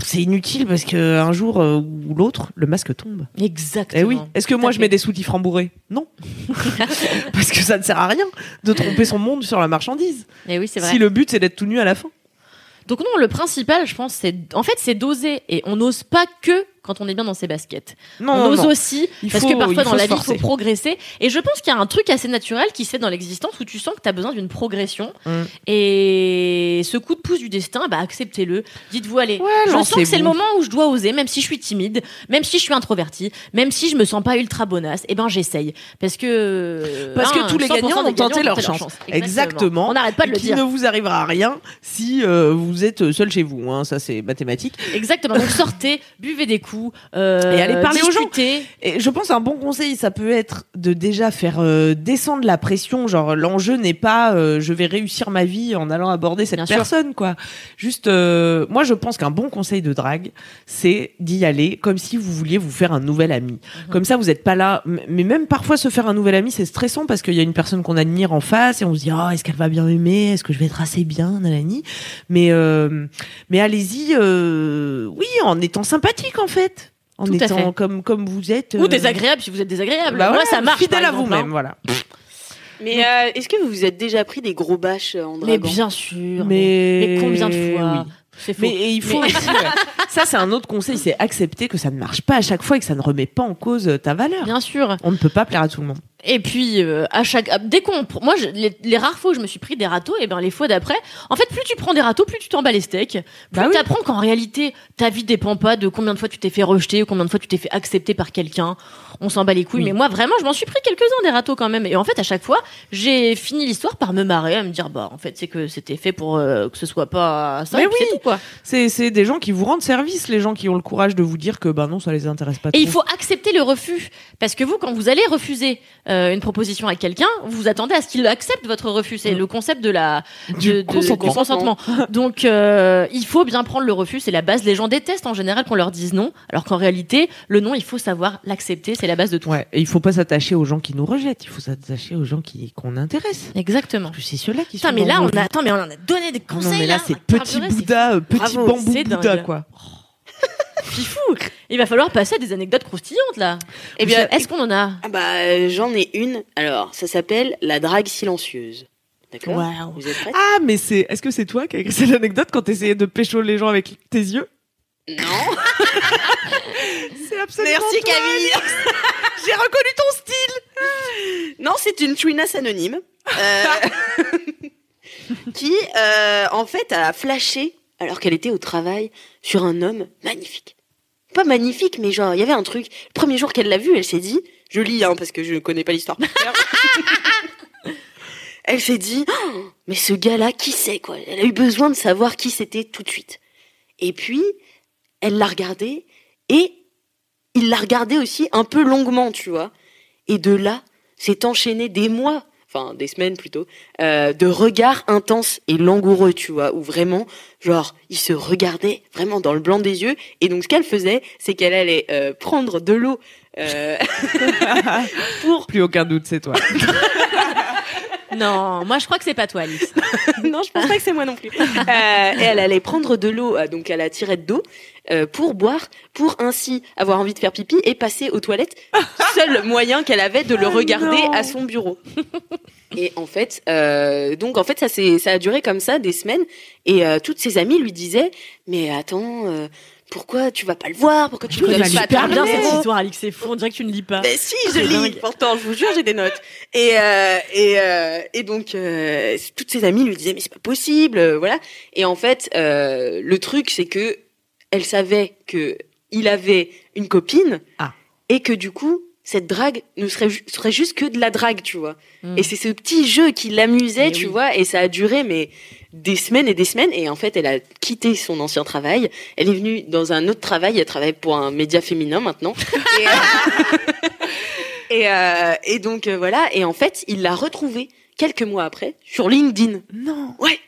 C'est inutile parce que un jour euh, ou l'autre, le masque tombe.
Exactement.
Eh oui. Est-ce que moi je mets des soutifs rembourrés Non. parce que ça ne sert à rien de tromper son monde sur la marchandise.
Eh oui, c'est vrai.
Si le but c'est d'être tout nu à la fin.
Donc non, le principal, je pense, c'est en fait, c'est d'oser. Et on n'ose pas que quand on est bien dans ses baskets.
Non,
on
non,
ose
non.
aussi,
Il
parce
faut-
que parfois
il
dans la vie, il faut progresser. Et je pense qu'il y a un truc assez naturel qui se fait dans l'existence où tu sens que tu as besoin d'une progression.
Mm.
Et ce coup de pouce du destin, bah acceptez-le. Dites-vous, allez,
Ouais,
je sens que c'est le moment où je dois oser, même si je suis timide, même si je suis introvertie, même si je me sens pas ultra bonasse, et ben j'essaye. Parce que
Parce
hein,
que tous les
100%
gagnants ont tenté leur chance.
Exactement.
Exactement.
On n'arrête pas de le dire.
ne vous arrivera rien si euh, vous êtes seul chez vous. Hein. Ça, c'est mathématique.
Exactement. Donc sortez, buvez des coups, euh,
Et allez parler aux gens. Et je pense un bon conseil, ça peut être de déjà faire euh, descendre la pression. Genre, l'enjeu n'est pas euh, je vais réussir ma vie en allant aborder cette
Bien sûr.
personne, quoi. Juste, euh, moi, je pense qu'un bon conseil de drague, c'est d'y aller comme si vous vouliez vous faire un nouvel ami.
Mhm.
Comme ça, vous n'êtes pas là. Mais même parfois, se faire un nouvel ami, c'est stressant parce qu'il y a une personne qu'on admire en face et on se dit, oh, est-ce qu'elle va bien m'aimer Est-ce que je vais être assez bien, nanani Mais, euh, mais allez-y, euh, oui, en étant sympathique, en fait. En
Tout
étant comme, comme vous êtes.
Ou
euh,
désagréable si vous êtes désagréable.
bah
Moi, ça marche.
Fidèle à vous-même,
hein.
voilà.
Mais euh, est-ce que vous vous êtes déjà pris des gros bâches euh, en
Mais
draguant
bien sûr.
Mais-
mais combien de fois
oui.
C'est faux.
Mais et il faut
Mais-
aussi, ouais. ça c'est un autre conseil, c'est accepter que ça ne marche pas à chaque fois et que ça ne remet pas en cause ta valeur.
Bien sûr.
On ne peut pas plaire à tout le monde.
Et puis euh, à chaque à- dès qu'on moi je- les, les rares fois où je me suis pris des râteaux et ben les fois d'après en fait plus tu prends des râteaux plus tu t'en bats les steaks plus
Bah oui.
tu apprends qu'en réalité ta vie dépend pas de combien de fois tu t'es fait rejeter ou combien de fois tu t'es fait accepter par quelqu'un on s'en bat les couilles
Oui.
mais moi vraiment je m'en suis pris quelques-uns des râteaux quand même et en fait à chaque fois j'ai fini l'histoire par me marrer à me dire bah en fait c'est que c'était fait pour euh, que ce soit pas ça
Mais oui.
c'est tout quoi
C'est des gens qui vous rendent service, les gens qui ont le courage de vous dire que bah non, ça les intéresse pas.
Et
trop.
il faut accepter le refus. Parce que vous, quand vous allez refuser euh, une proposition à quelqu'un, vous attendez à ce qu'il accepte votre refus. C'est
Mm.
le concept de la
Du
de-
consentement.
Donc, euh, il faut bien prendre le refus. C'est la base. Les gens détestent en général qu'on leur dise non. Alors qu'en réalité, le non, il faut savoir l'accepter. C'est la base de tout.
Ouais, et il faut pas s'attacher aux gens qui nous rejettent, il faut s'attacher aux gens qui qu'on intéresse.
Exactement.
Plus c'est ceux-là qui
Putain,
sont
mais là, on a, attends, mais on en a donné des
Ah
conseils.
non mais là c'est
a
petit Bouddha, euh, petit
Bravo,
bambou Bouddha
dingue.
quoi.
fifou. Il va falloir passer à des anecdotes croustillantes là.
Eh bien,
est-ce qu'on en a
Ah bah, euh, j'en ai une. Alors, ça s'appelle la drague silencieuse. D'accord? Vous êtes prêts?
Ah, mais c'est. Est-ce que c'est toi qui as écrit cette anecdote quand t'essayais de pécho les gens avec tes yeux?
Non.
C'est absolument.
Merci
toi.
Camille.
J'ai reconnu ton style.
Non, c'est une chouinasse anonyme euh, qui, euh, en fait, a flashé alors qu'elle était au travail sur un homme magnifique. Pas magnifique, mais genre, il y avait un truc. Le premier jour qu'elle l'a vu, elle s'est dit, je lis hein, parce que je ne connais pas l'histoire. elle s'est dit, Oh, mais ce gars-là, qui c'est quoi? Elle a eu besoin de savoir qui c'était tout de suite. Et puis, elle l'a regardé et il l'a regardé aussi un peu longuement, tu vois. Et de là, s'est enchaîné des mois, enfin des semaines plutôt, euh, de regards intenses et langoureux, tu vois, où vraiment, genre, il se regardait vraiment dans le blanc des yeux. Et donc, ce qu'elle faisait, c'est qu'elle allait euh, prendre de l'eau euh, pour.
Plus aucun doute, c'est toi.
Non, moi je crois que c'est pas toi, Alice.
non, je pense pas que c'est moi non plus. Euh, et elle allait prendre de l'eau, euh, donc à la tirette d'eau, euh, pour boire, pour ainsi avoir envie de faire pipi et passer aux toilettes. Seul moyen qu'elle avait de le
Oh
regarder à son bureau. Et en fait, euh, donc en fait, ça c'est, ça a duré comme ça des semaines. Et toutes ses amies lui disaient, mais attends, pourquoi tu vas pas le voir Pourquoi tu ne
lui
pas
Super bien cette histoire, Alix, c'est fou, on dirait que tu ne lis pas.
mais si, je lis.
dingue.
Pourtant, je vous jure, j'ai des notes. Et euh, et euh, et donc euh, toutes ses amies lui disaient mais c'est pas possible, euh, voilà. Et en fait, euh, le truc c'est que elle savait que il avait une copine
Ah.
et que du coup cette drague ne serait ju- serait juste que de la drague, tu vois.
Mm.
Et c'est ce petit jeu qui l'amusait, tu
oui.
vois. Et ça a duré mais des semaines et des semaines. Et en fait, elle a quitté son ancien travail. Elle est venue dans un autre travail. Elle travaille pour un média féminin maintenant. Et, euh, et, euh, et donc euh, voilà. Et en fait, il l'a retrouvée quelques mois après sur LinkedIn.
Non.
Ouais.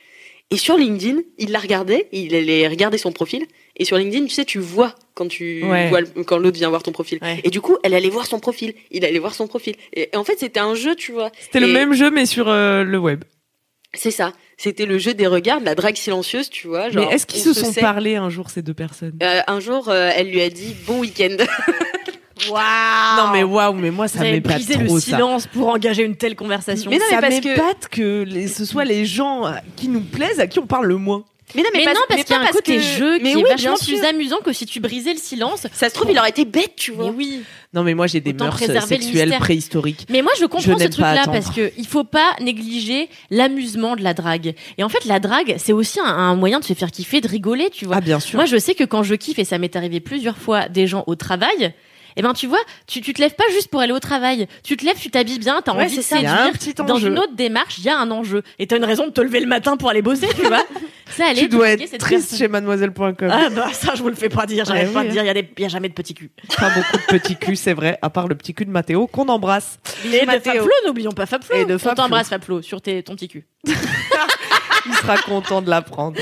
Et sur LinkedIn, il l'a regardé, il allait regarder son profil. Et sur LinkedIn, tu sais, tu vois quand tu
Ouais.
vois quand l'autre vient voir ton profil.
Ouais.
Et du coup, elle allait voir son profil. Il allait voir son profil. Et, et en fait, c'était un jeu, tu vois.
C'était le même jeu, mais sur euh, le web.
C'est ça. C'était le jeu des regards, de la drague silencieuse, tu vois. Genre,
mais est-ce qu'ils se sont
sait.
parlé un jour, ces deux personnes?
Euh, Un jour, euh, elle lui a dit bon week-end.
Waouh
Non, mais waouh, mais moi, ça m'épate
brisé
trop,
le
ça.
silence pour engager une telle conversation.
Mais non, mais
ça
que-
m'épate que, les- ce soit les gens qui nous plaisent à qui on parle le moins.
Mais non,
mais,
parce-
non, parce
mais
qu'il y a
pas
un
parce
côté
que-
jeu
mais
qui
oui,
est vachement
bien
plus
sûr.
amusant que si tu brisais le silence.
Ça se trouve, il aurait été bête, tu vois.
Mais oui.
Non, mais moi, j'ai des
Autant
mœurs sexuelles préhistoriques.
Mais moi, je comprends
Je
ce
pas
truc-là parce que il faut pas négliger l'amusement de la drague. Et en fait, la drague, c'est aussi un, un moyen de se faire kiffer, de rigoler, tu vois.
Ah, bien sûr.
Moi, je sais que quand je kiffe, et ça m'est arrivé plusieurs fois, des gens au travail, eh ben, tu vois, tu, tu te lèves pas juste pour aller au travail. Tu te lèves, tu t'habilles bien, t'as
Ouais,
envie de
un
séduire.
petit
Dans une autre démarche, il y a un enjeu. Et t'as une raison de te lever le matin pour aller bosser, tu vois. Ça, allait
tu dois être
cette
triste
personne.
chez mademoiselle.com.
Ah bah ça je vous le fais pas dire, j'arrête
Ouais,
pas
oui,
de dire, il y, a des- il y a jamais de petits cul.
Pas beaucoup de petits culs, c'est vrai, à part le petit cul de Mathéo qu'on embrasse.
Et de. Fabflo, n'oublions pas Fabflo.
Et de
On t'embrasse Fabflo sur tes, ton petit cul.
Il sera content de l'apprendre.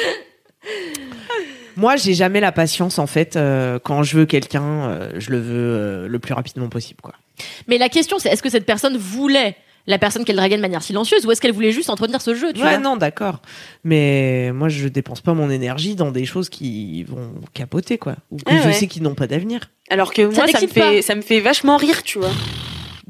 Moi, j'ai jamais la patience en fait. euh, quand je veux quelqu'un, euh, je le veux euh, le plus rapidement possible, quoi.
Mais la question c'est est-ce que cette personne voulait la personne qu'elle draguait de manière silencieuse ou est-ce qu'elle voulait juste entretenir ce jeu tu
Ouais,
vois?
non, d'accord. Mais moi, je dépense pas mon énergie dans des choses qui vont capoter, quoi. Ou que
Ah
je
ouais.
sais qu'ils n'ont pas d'avenir.
Alors que moi, ça me, fait,
pas
ça me fait vachement rire, tu vois.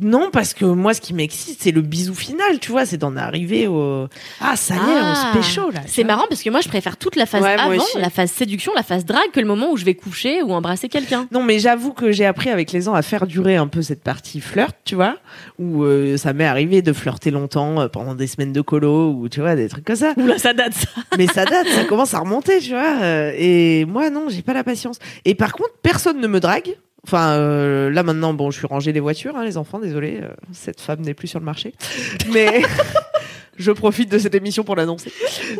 Non, parce que moi, ce qui m'excite, c'est le bisou final, tu vois. C'est d'en arriver au. Ah, ça y est, on
Ah.
se pécho, là.
C'est marrant parce que moi je préfère toute la phase
Ouais,
avant, la phase séduction, la phase drague que le moment où je vais coucher ou embrasser quelqu'un.
Non, mais j'avoue que j'ai appris avec les ans à faire durer un peu cette partie flirt, tu vois, où euh, ça m'est arrivé de flirter longtemps euh, pendant des semaines de colo, ou tu vois, des trucs comme ça.
Oula ça date ça.
Mais ça date, ça commence à remonter, tu vois. euh, et moi, non, j'ai pas la patience. Et par contre, personne ne me drague. Enfin, euh, là maintenant, bon, je suis rangé des voitures, hein, les enfants, désolé, euh, cette femme n'est plus sur le marché. Mais je profite de cette émission pour l'annoncer.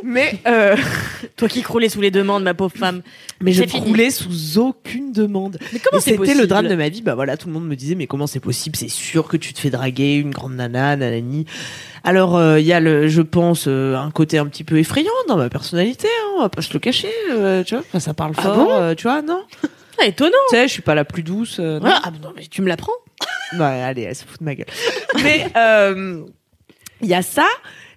Mais, euh,
Toi qui croulais sous les demandes ma pauvre femme.
mais je
fini.
croulais sous aucune demande.
Mais comment c'est
C'était le drame de ma vie. Bah voilà, tout le monde me disait, mais comment c'est possible? C'est sûr que tu te fais draguer, une grande nana, nanani. Alors, euh, il y a, le, je pense, euh, un côté un petit peu effrayant dans ma personnalité, hein, on va pas se le cacher, euh, tu vois. Enfin, ça parle
Ah
fort,
bon?
euh, tu vois, non?
Étonnant.
Tu sais, je suis pas la plus douce. euh, non.
Ah, non mais tu me l'apprends.
Ouais, allez, elle se fout de ma gueule. Mais euh, il y a ça.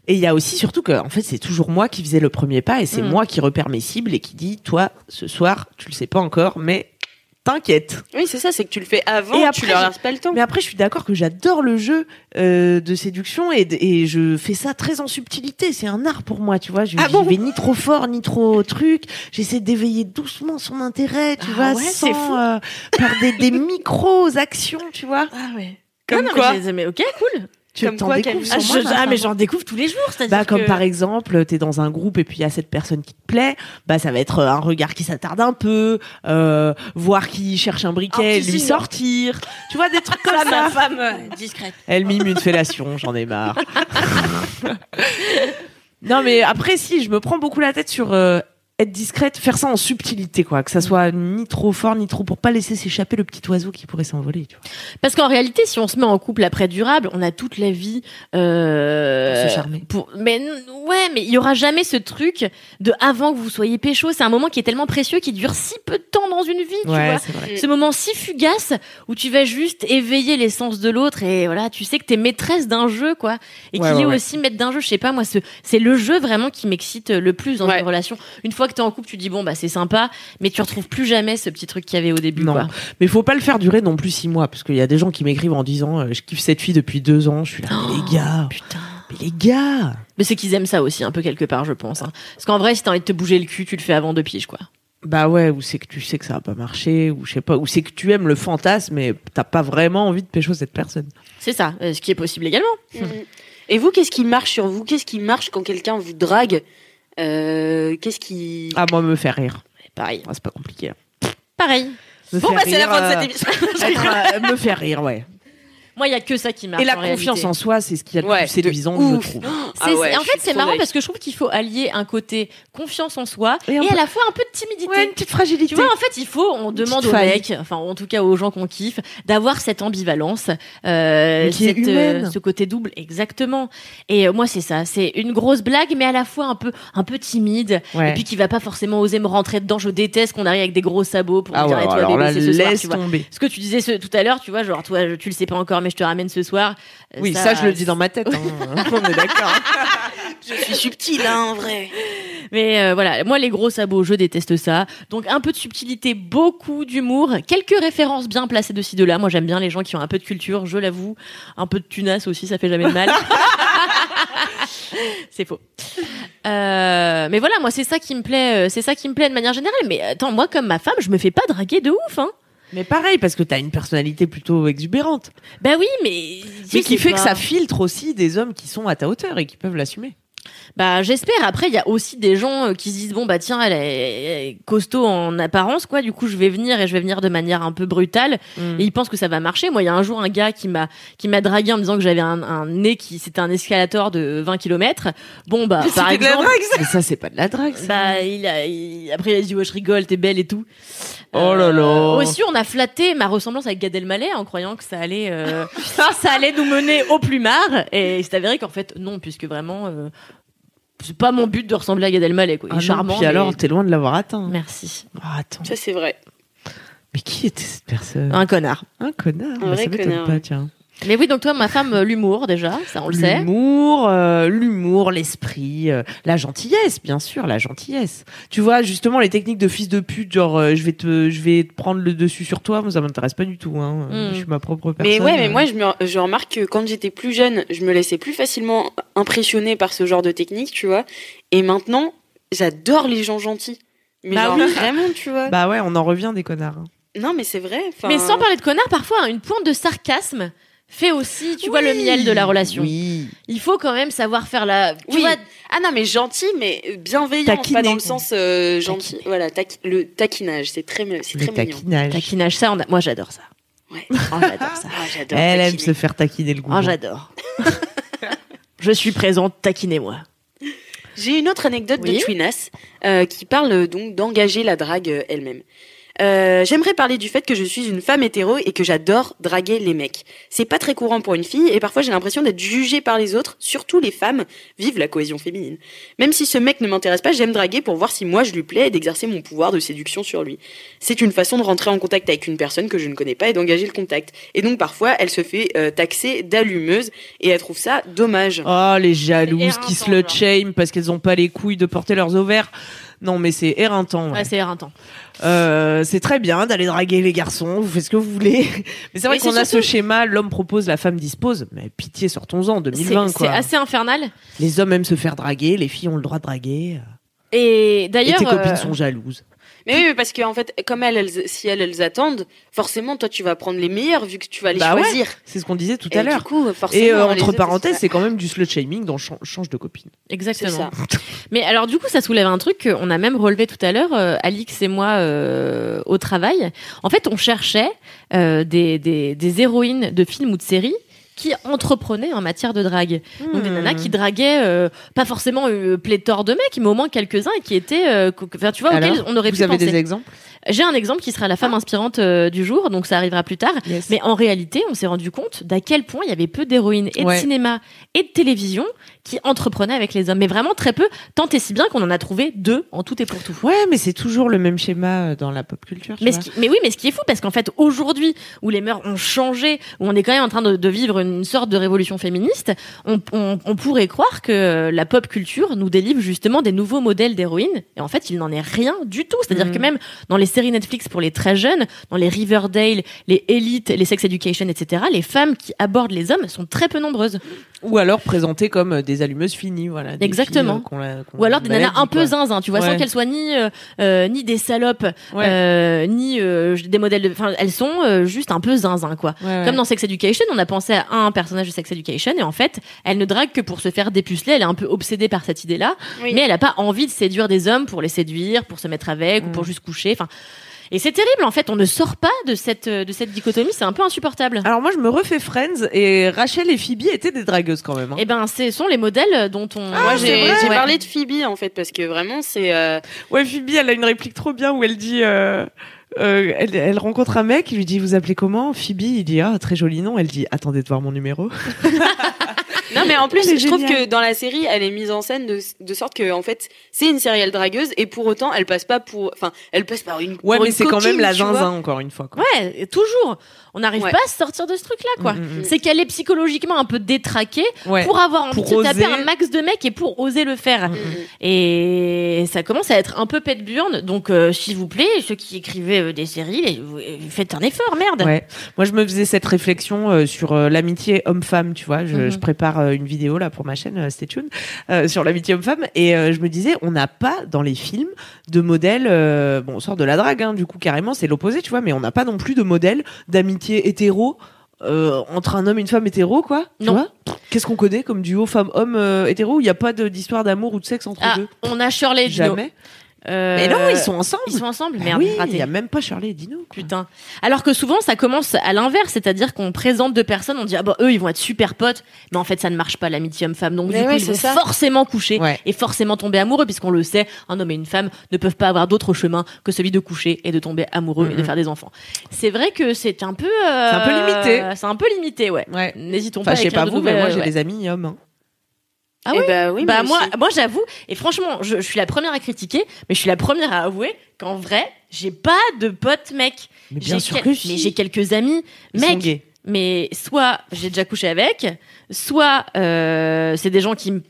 Et il y a aussi surtout que en fait c'est toujours moi qui faisais le premier pas et c'est
Mm.
moi qui repère mes cibles et qui dit toi ce soir tu le sais pas encore mais t'inquiète.
Oui, c'est ça, c'est que tu le fais avant,
Et
tu
après,
leur
j'ai-
laisses pas le temps.
Mais après, je suis d'accord que j'adore le jeu euh, de séduction et, je fais ça très en subtilité. C'est un art pour moi, tu vois. Je
Ah bon
vais ni trop fort, ni trop truc. J'essaie d'éveiller doucement son intérêt, tu
Ah
vois,
ouais,
sans
fou.
euh, par des, des micros actions, tu vois.
Ah ouais.
Comme
Ah non,
quoi
mais, j'ai- mais ok, cool.
Tu
Comme
t'en
quoi,
découvres
Ah,
moi,
je-
ma
ah, mais j'en découvre tous les jours. c'est-à-dire
Bah, comme
que-
par exemple, t'es dans un groupe et puis il y a cette personne qui te plaît, bah ça va être un regard qui s'attarde un peu, euh, voir qui cherche un briquet,
petit
lui sortir, tu vois des trucs comme
Ça,
ça.
ma femme euh, discrète.
Elle mime une fellation, j'en ai marre. non mais après si, je me prends beaucoup la tête sur euh, être discrète, faire ça en subtilité quoi, que ça soit ni trop fort ni trop pour pas laisser s'échapper le petit oiseau qui pourrait s'envoler. Tu vois.
Parce qu'en réalité, si on se met en couple après durable, on a toute la vie euh,
Pour se charmer.
pour- mais ouais, mais il y aura jamais ce truc de avant que vous soyez pécho. C'est un moment qui est tellement précieux, qui dure si peu de temps dans une vie. tu vois.
c'est vrai.
Ce moment si fugace où tu vas juste éveiller l'essence de l'autre et voilà, tu sais que t'es maîtresse d'un jeu quoi, et
Ouais,
qu'il
ouais,
est
ouais.
aussi maître d'un jeu. Je sais pas moi, ce- c'est le jeu vraiment qui m'excite le plus dans
Ouais.
une relation. Une fois que t'es en couple, tu dis bon bah c'est sympa, mais tu retrouves plus jamais ce petit truc qu'il y avait au début.
Non.
Quoi.
Mais faut pas le faire durer non plus six mois parce qu'il y a des gens qui m'écrivent en disant euh, je kiffe cette fille depuis deux ans, je suis là mais les gars,
Putain.
mais les gars.
Mais c'est qu'ils aiment ça aussi, un peu quelque part, je pense. hein. Parce qu'en vrai, si t'as envie de te bouger le cul, tu le fais avant deux piges, quoi.
Bah ouais, ou c'est que tu sais que ça va pas marcher, ou je sais pas, ou c'est que tu aimes le fantasme mais t'as pas vraiment envie de pécho cette personne.
C'est ça, euh, ce qui est possible également.
Mhm. Et vous, qu'est-ce qui marche sur vous? Qu'est-ce qui marche quand quelqu'un vous drague? Euh, Qu'est-ce qui.
Ah moi me faire rire.
Pareil.
Ah, c'est pas compliqué.
Pareil.
Me
Bon, bah, c'est la fin de
euh,
cette émission.
être, euh, me faire rire, ouais.
Moi, il y a que ça qui marche.
Et la
en
confiance
réalité.
en soi, c'est ce qu'il y a de
Ouais,
plus séduisant, je
ouf.
trouve.
Ah
C'est-
ouais,
en
je
fait, c'est marrant parce que je trouve qu'il faut allier un côté confiance en soi
Et
à la fois un peu de timidité.
Ouais, une petite fragilité.
Tu vois, en fait, il faut, on demande aux mecs, enfin, en tout cas aux gens qu'on kiffe, d'avoir cette ambivalence, euh,
qui
cette,
humaine.
ce côté double, exactement. Et euh, moi, c'est ça, c'est une grosse blague, mais à la fois un peu, un peu timide,
Ouais.
et puis qui va pas forcément oser me rentrer dedans. Je déteste qu'on arrive avec des gros sabots pour me
ah
dire,
ouais,
Eh, toi,
alors
bébé, c'est ce soir. Ce que tu disais ce- tout à l'heure, tu vois, genre, toi, tu le sais pas encore, mais je te ramène ce soir. Euh,
Oui, ça, je le dis dans ma tête. hein. On est d'accord.
Je suis subtile, hein, en vrai.
Mais euh, voilà, moi les gros sabots, je déteste ça. Donc un peu de subtilité, beaucoup d'humour, quelques références bien placées de ci de là. Moi j'aime bien les gens qui ont un peu de culture, je l'avoue. Un peu de tunas aussi, ça fait jamais de mal. c'est faux. Euh, mais voilà, moi c'est ça qui me plaît, c'est ça qui me plaît de manière générale. Mais attends, moi comme ma femme, je me fais pas draguer de ouf, hein.
Mais pareil, parce que t'as une personnalité plutôt exubérante.
Bah oui, mais
Mais qui fait que ça filtre aussi des hommes qui sont à ta hauteur et qui peuvent l'assumer.
Bah j'espère. Après il y a aussi des gens euh, qui se disent bon bah tiens elle est, costaud en apparence quoi. Du coup je vais venir et je vais venir de manière un peu brutale.
Mm.
Et ils pensent que ça va marcher. Moi il y a un jour un gars qui m'a qui m'a dragué en me disant que j'avais un, un nez qui c'était un escalator de 20 km. Bon bah par
C'était de la
exemple.
drague, ça.
Mais ça, c'est pas de la drague. ça.
Bah, il a, il- après, il a dit, ouais, je rigole, t'es belle et tout.
Oh là là.
Aussi, on a flatté ma ressemblance avec Gad Elmaleh en croyant que ça allait, euh, ça allait nous mener au plumard. Et c'est avéré qu'en fait, non, puisque vraiment, euh, c'est pas mon but de ressembler à Gad Elmaleh, quoi. Il
Ah non,
charmant.
Puis
mais-
alors, t'es loin de l'avoir atteint.
Merci.
Ah, attends.
Ça, c'est vrai.
Mais qui était cette personne?
Un connard.
Un connard.
Un
Bah,
vrai
ça m'étonne
connard,
pas, tiens.
Mais oui, donc toi, ma femme, euh, l'humour, déjà, ça, on le sait.
L'humour, euh, l'humour, l'esprit, euh, la gentillesse, bien sûr, la gentillesse. Tu vois, justement, les techniques de fils de pute, genre, euh, je vais te, je vais te prendre le dessus sur toi, moi, ça m'intéresse pas du tout. Hein.
Mm.
Je suis ma propre personne.
Mais ouais, mais moi, je, me, je remarque que quand j'étais plus jeune, je me laissais plus facilement impressionner par ce genre de technique, tu vois. Et maintenant, j'adore les gens gentils. Mais
Bah
genre,
oui.
vraiment, tu vois.
Bah ouais, on en revient des connards. hein.
non, mais c'est vrai.
Mais sans parler de connard, parfois, une pointe de sarcasme fait aussi, tu vois, le miel de la relation.
Oui.
Il faut quand même savoir faire la. Tu
Oui.
vois,
Ah non, mais gentil, mais bienveillant,
Taquiner.
pas dans le sens euh, gentil. Voilà, taqui- le taquinage, c'est très, c'est
Le
très mignon.
taquinage.
taquinage, ça, on a- moi j'adore ça.
Ouais.
Oh, j'adore ça.
Ah, j'adore.
Elle aime se faire taquiner le goût.
Oh, j'adore. Je suis présente, taquinez-moi.
J'ai une autre anecdote
Oui.
de Twinas euh, qui parle donc d'engager la drague euh, elle-même. Euh, J'aimerais parler du fait que je suis une femme hétéro et que j'adore draguer les mecs. C'est pas très courant pour une fille et parfois j'ai l'impression d'être jugée par les autres, surtout les femmes. Vive la cohésion féminine. Même si ce mec ne m'intéresse pas, j'aime draguer pour voir si moi je lui plais et d'exercer mon pouvoir de séduction sur lui. C'est une façon de rentrer en contact avec une personne que je ne connais pas et d'engager le contact. Et donc parfois elle se fait euh, taxer d'allumeuse et elle trouve ça dommage.
Oh, les jalouses qui slut
genre.
shame parce qu'elles ont pas les couilles de porter leurs ovaires. Non, mais c'est éreintant. ouais.
Ouais, c'est éreintant.
Euh, c'est très bien d'aller draguer les garçons, vous faites ce que vous voulez. Mais c'est vrai qu'on a ce schéma, l'homme propose, la femme dispose. Mais pitié, sortons-en,
C'est
2020
c'est assez infernal.
Les hommes aiment se faire draguer, les filles ont le droit de draguer.
Et
Et
d'ailleurs,
tes copines
euh,
sont jalouses.
Mais oui, mais parce qu'en fait, comme elles, elles- si elles, elles attendent, forcément, toi, tu vas prendre les meilleures vu que tu vas les
Bah ouais,
choisir.
C'est ce qu'on disait tout
Et
à l'heure.
Du coup, forcément,
Et euh, entre parenthèses,
c'est-
c'est quand même du slut shaming dans Chan- change de copine.
c'est
exactement.
ça.
Mais alors du coup, ça soulève un truc qu'on a même relevé tout à l'heure, euh, Alix et moi, euh, au travail. En fait, on cherchait euh, des, des, des héroïnes de films ou de séries qui entreprenaient en matière de drague. Donc des nanas qui draguaient euh, pas forcément euh, pléthore de mecs, mais au moins quelques-uns et qui étaient, euh, tu vois, auxquels on aurait
vous
pu
avez
penser.
des exemples?
J'ai un exemple qui sera la femme inspirante euh, du jour, donc ça arrivera plus tard.
Yes.
Mais en réalité, on s'est rendu compte d'à quel point il y avait peu d'héroïnes et
Ouais.
de cinéma et de télévision qui entreprenaient avec les hommes. Mais vraiment très peu, tant et si bien qu'on en a trouvé deux en tout et pour tout.
Ouais, mais c'est toujours le même schéma euh, dans la pop culture. tu
Mais, ce qui- mais oui, mais ce qui est fou, parce qu'en fait, aujourd'hui, où les mœurs ont changé, où on est quand même en train de, de vivre une sorte de révolution féministe, on, on- on pourrait croire que la pop culture nous délivre justement des nouveaux modèles d'héroïnes. Et en fait, il n'en est rien du tout. C'est-à-dire que même dans les séries Netflix pour les très jeunes, dans les Riverdale, les Elite, les Sex Education, etc., les femmes qui abordent les hommes sont très peu nombreuses.
Ou alors présentés comme euh, des allumeuses finies, voilà. des
Exactement.
filles, euh, qu'on la- qu'on-
Ou alors des nanas un peu zinzin, tu vois,
Ouais.
sans qu'elles soient ni euh, euh, ni des salopes,
Ouais.
euh, ni euh, des modèles de. Enfin, elles sont euh, juste un peu zinzin, quoi.
Ouais, ouais.
Comme dans Sex Education, on a pensé à un personnage de Sex Education et en fait, elle ne drague que pour se faire dépuceler. Elle est un peu obsédée par cette idée-là,
Oui.
mais elle a pas envie de séduire des hommes pour les séduire, pour se mettre avec ou
Mm.
pour juste coucher. Enfin, et c'est terrible en fait. On ne sort pas de cette de cette dichotomie. C'est un peu insupportable.
Alors moi, je me refais Friends et Rachel et Phoebe étaient des dragueuses quand même. hein.
Et ben, ce sont les modèles dont on.
Moi,
Ah, c'est
j'ai
vrai
j'ai
Ouais.
parlé de Phoebe en fait parce que vraiment, c'est. euh,
Ouais, Phoebe, elle a une réplique trop bien où elle dit. euh, euh, elle, elle rencontre un mec, il lui dit Vous appelez comment? Phoebe, il dit Ah, très joli nom. Elle dit Attendez de voir mon numéro.
Non, mais en plus, je trouve que dans la série, elle est mise en scène de, de sorte que, en fait, c'est une serial dragueuse et pour autant, elle passe pas pour. Enfin, elle passe par une.
Ouais, mais c'est quand même la zinzin, encore une fois. Quoi.
Ouais, toujours. On n'arrive
Ouais.
pas à se sortir de ce truc-là, quoi.
Mm, mm, mm.
C'est qu'elle est psychologiquement un peu détraquée
Ouais.
pour avoir envie
Pour
de taper un max de mecs et pour oser le faire. Et ça commence à être un peu pète burne. Donc, euh, s'il vous plaît, ceux qui écrivaient euh, des séries, les- euh, faites un effort, merde.
Ouais. Moi, je me faisais cette réflexion euh, sur l'amitié homme-femme, tu vois. Je, je prépare euh, une vidéo là pour ma chaîne, Stay tuned, sur l'amitié homme-femme. Et je me disais, on n'a pas dans les films de modèle, bon, on sort de la drague, hein, du coup, carrément, c'est l'opposé, tu vois, mais on n'a pas non plus de modèle d'amitié hétéro. euh, entre un homme et une femme hétéro, quoi.
Non.
Qu'est-ce qu'on connaît comme duo femme-homme euh, hétéro? Il n'y a pas d'histoire d'amour ou de sexe entre
Ah,
deux?
on a Shirley.
Jamais.
Euh,
Mais non, ils sont ensemble.
Ils sont ensemble,
Ah
merde,
oui, il n'y a même pas Charlie et Dino. quoi.
Putain. Alors que souvent, ça commence à l'inverse, c'est-à-dire qu'on présente deux personnes, on dit, ah bah, eux, ils vont être super potes, mais en fait, ça ne marche pas, l'amitié homme-femme. Donc,
Mais
du coup, ils vont
ça.
forcément coucher
Ouais.
et forcément tomber amoureux, puisqu'on le sait, un homme et une femme ne peuvent pas avoir d'autre chemin que celui de coucher et de tomber amoureux et de faire des enfants. C'est vrai que c'est un peu, euh,
C'est un peu limité.
C'est un peu limité, ouais.
Ouais.
N'hésitons
Enfin,
pas
je sais pas vous, mais moi, j'ai des amis hommes. hein.
Ah
Eh
oui
bah oui,
bah moi, moi j'avoue, et franchement, je, je suis la première à critiquer, mais je suis la première à avouer qu'en vrai, j'ai pas de potes mecs.
Mais bien
J'ai
sûr
quel-
que si.
Mais j'ai quelques amis
Ils sont
mecs.
gays.
Mais soit j'ai déjà couché avec, soit euh, c'est des gens qui me,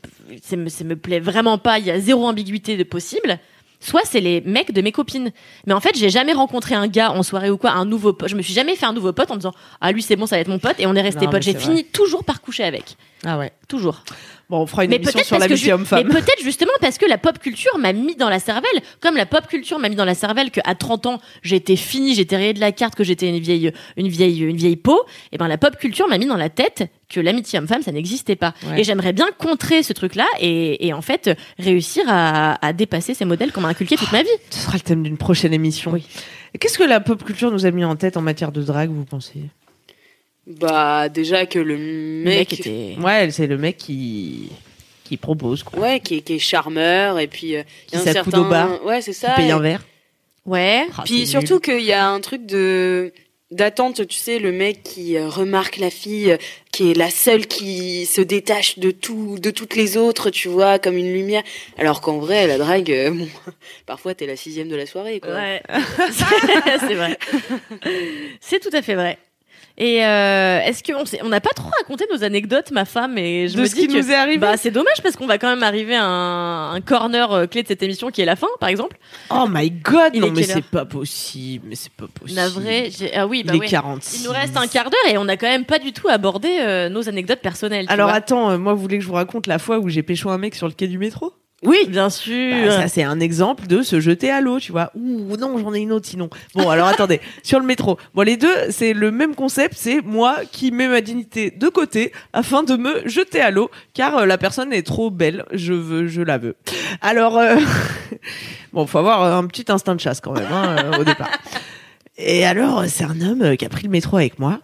ça me, ça me plaît vraiment pas, il y a zéro ambiguïté de possible. Soit c'est les mecs de mes copines. Mais en fait, j'ai jamais rencontré un gars en soirée ou quoi, un nouveau pote. Je me suis jamais fait un nouveau pote en me disant ah lui c'est bon, ça va être mon pote et on est resté potes. J'ai fini toujours par coucher avec,
Ah ouais.
Toujours.
Bon, on fera une
Mais
émission
peut-être
sur
ju-
homme-femme.
mais peut-être justement parce que la pop culture m'a mis dans la cervelle, comme la pop culture m'a mis dans la cervelle qu'à 30 ans j'étais fini, j'étais rayé de la carte, que j'étais une vieille, une vieille, une vieille peau. Et ben la pop culture m'a mis dans la tête que l'amitié homme-femme ça n'existait pas.
Ouais.
Et j'aimerais bien contrer ce truc-là et, et en fait réussir à, à dépasser ces modèles qu'on m'a inculqués toute ma vie.
Ce sera le thème d'une prochaine émission.
Oui.
Qu'est-ce que la pop culture nous a mis en tête en matière de drague, vous pensez?
Bah, déjà que le
Le
mec.
mec était.
Ouais, c'est le mec qui qui propose quoi.
Ouais, qui est, qui est charmeur et puis. euh,
Qui
il y a un
au bar,
Ouais, c'est
Qui
ça.
paye
et-
un verre.
Ouais.
Ah,
Puis surtout qu'il y a un truc de d'attente, tu sais, le mec qui euh, remarque la fille, euh, qui est la seule qui se détache de tout, de toutes les autres, tu vois, comme une lumière. Alors qu'en vrai, la drague, euh, bon, parfois t'es la sixième de la soirée, quoi.
Ouais. c'est vrai. C'est tout à fait vrai. Et euh, est-ce qu'on on n'a pas trop raconté nos anecdotes, ma femme et je
de
me
ce
dis
qui
que
nous est arrivé.
bah c'est dommage parce qu'on va quand même arriver à un, un corner euh, clé de cette émission qui est la fin, par exemple.
oh my god,
Il
non
est
mais
quelle
c'est
heure
pas possible, mais c'est pas possible.
Navré, j'ai- ah oui,
Il
bah
est. 46.
Il nous reste un quart d'heure et on n'a quand même pas du tout abordé euh, nos anecdotes personnelles. tu
Alors
vois.
attends, euh, moi vous voulez que je vous raconte la fois où j'ai pécho un mec sur le quai du métro?
Oui, bien sûr.
Bah, ça c'est un exemple de se jeter à l'eau, tu vois. Ouh non, j'en ai une autre sinon. Bon alors attendez, sur le métro. Bon les deux, c'est le même concept, c'est moi qui mets ma dignité de côté afin de me jeter à l'eau car euh, la personne est trop belle, je veux je la veux. Alors euh, bon, faut avoir euh, un petit instinct de chasse quand même hein, euh, au départ. Et alors c'est un homme qui a pris le métro avec moi.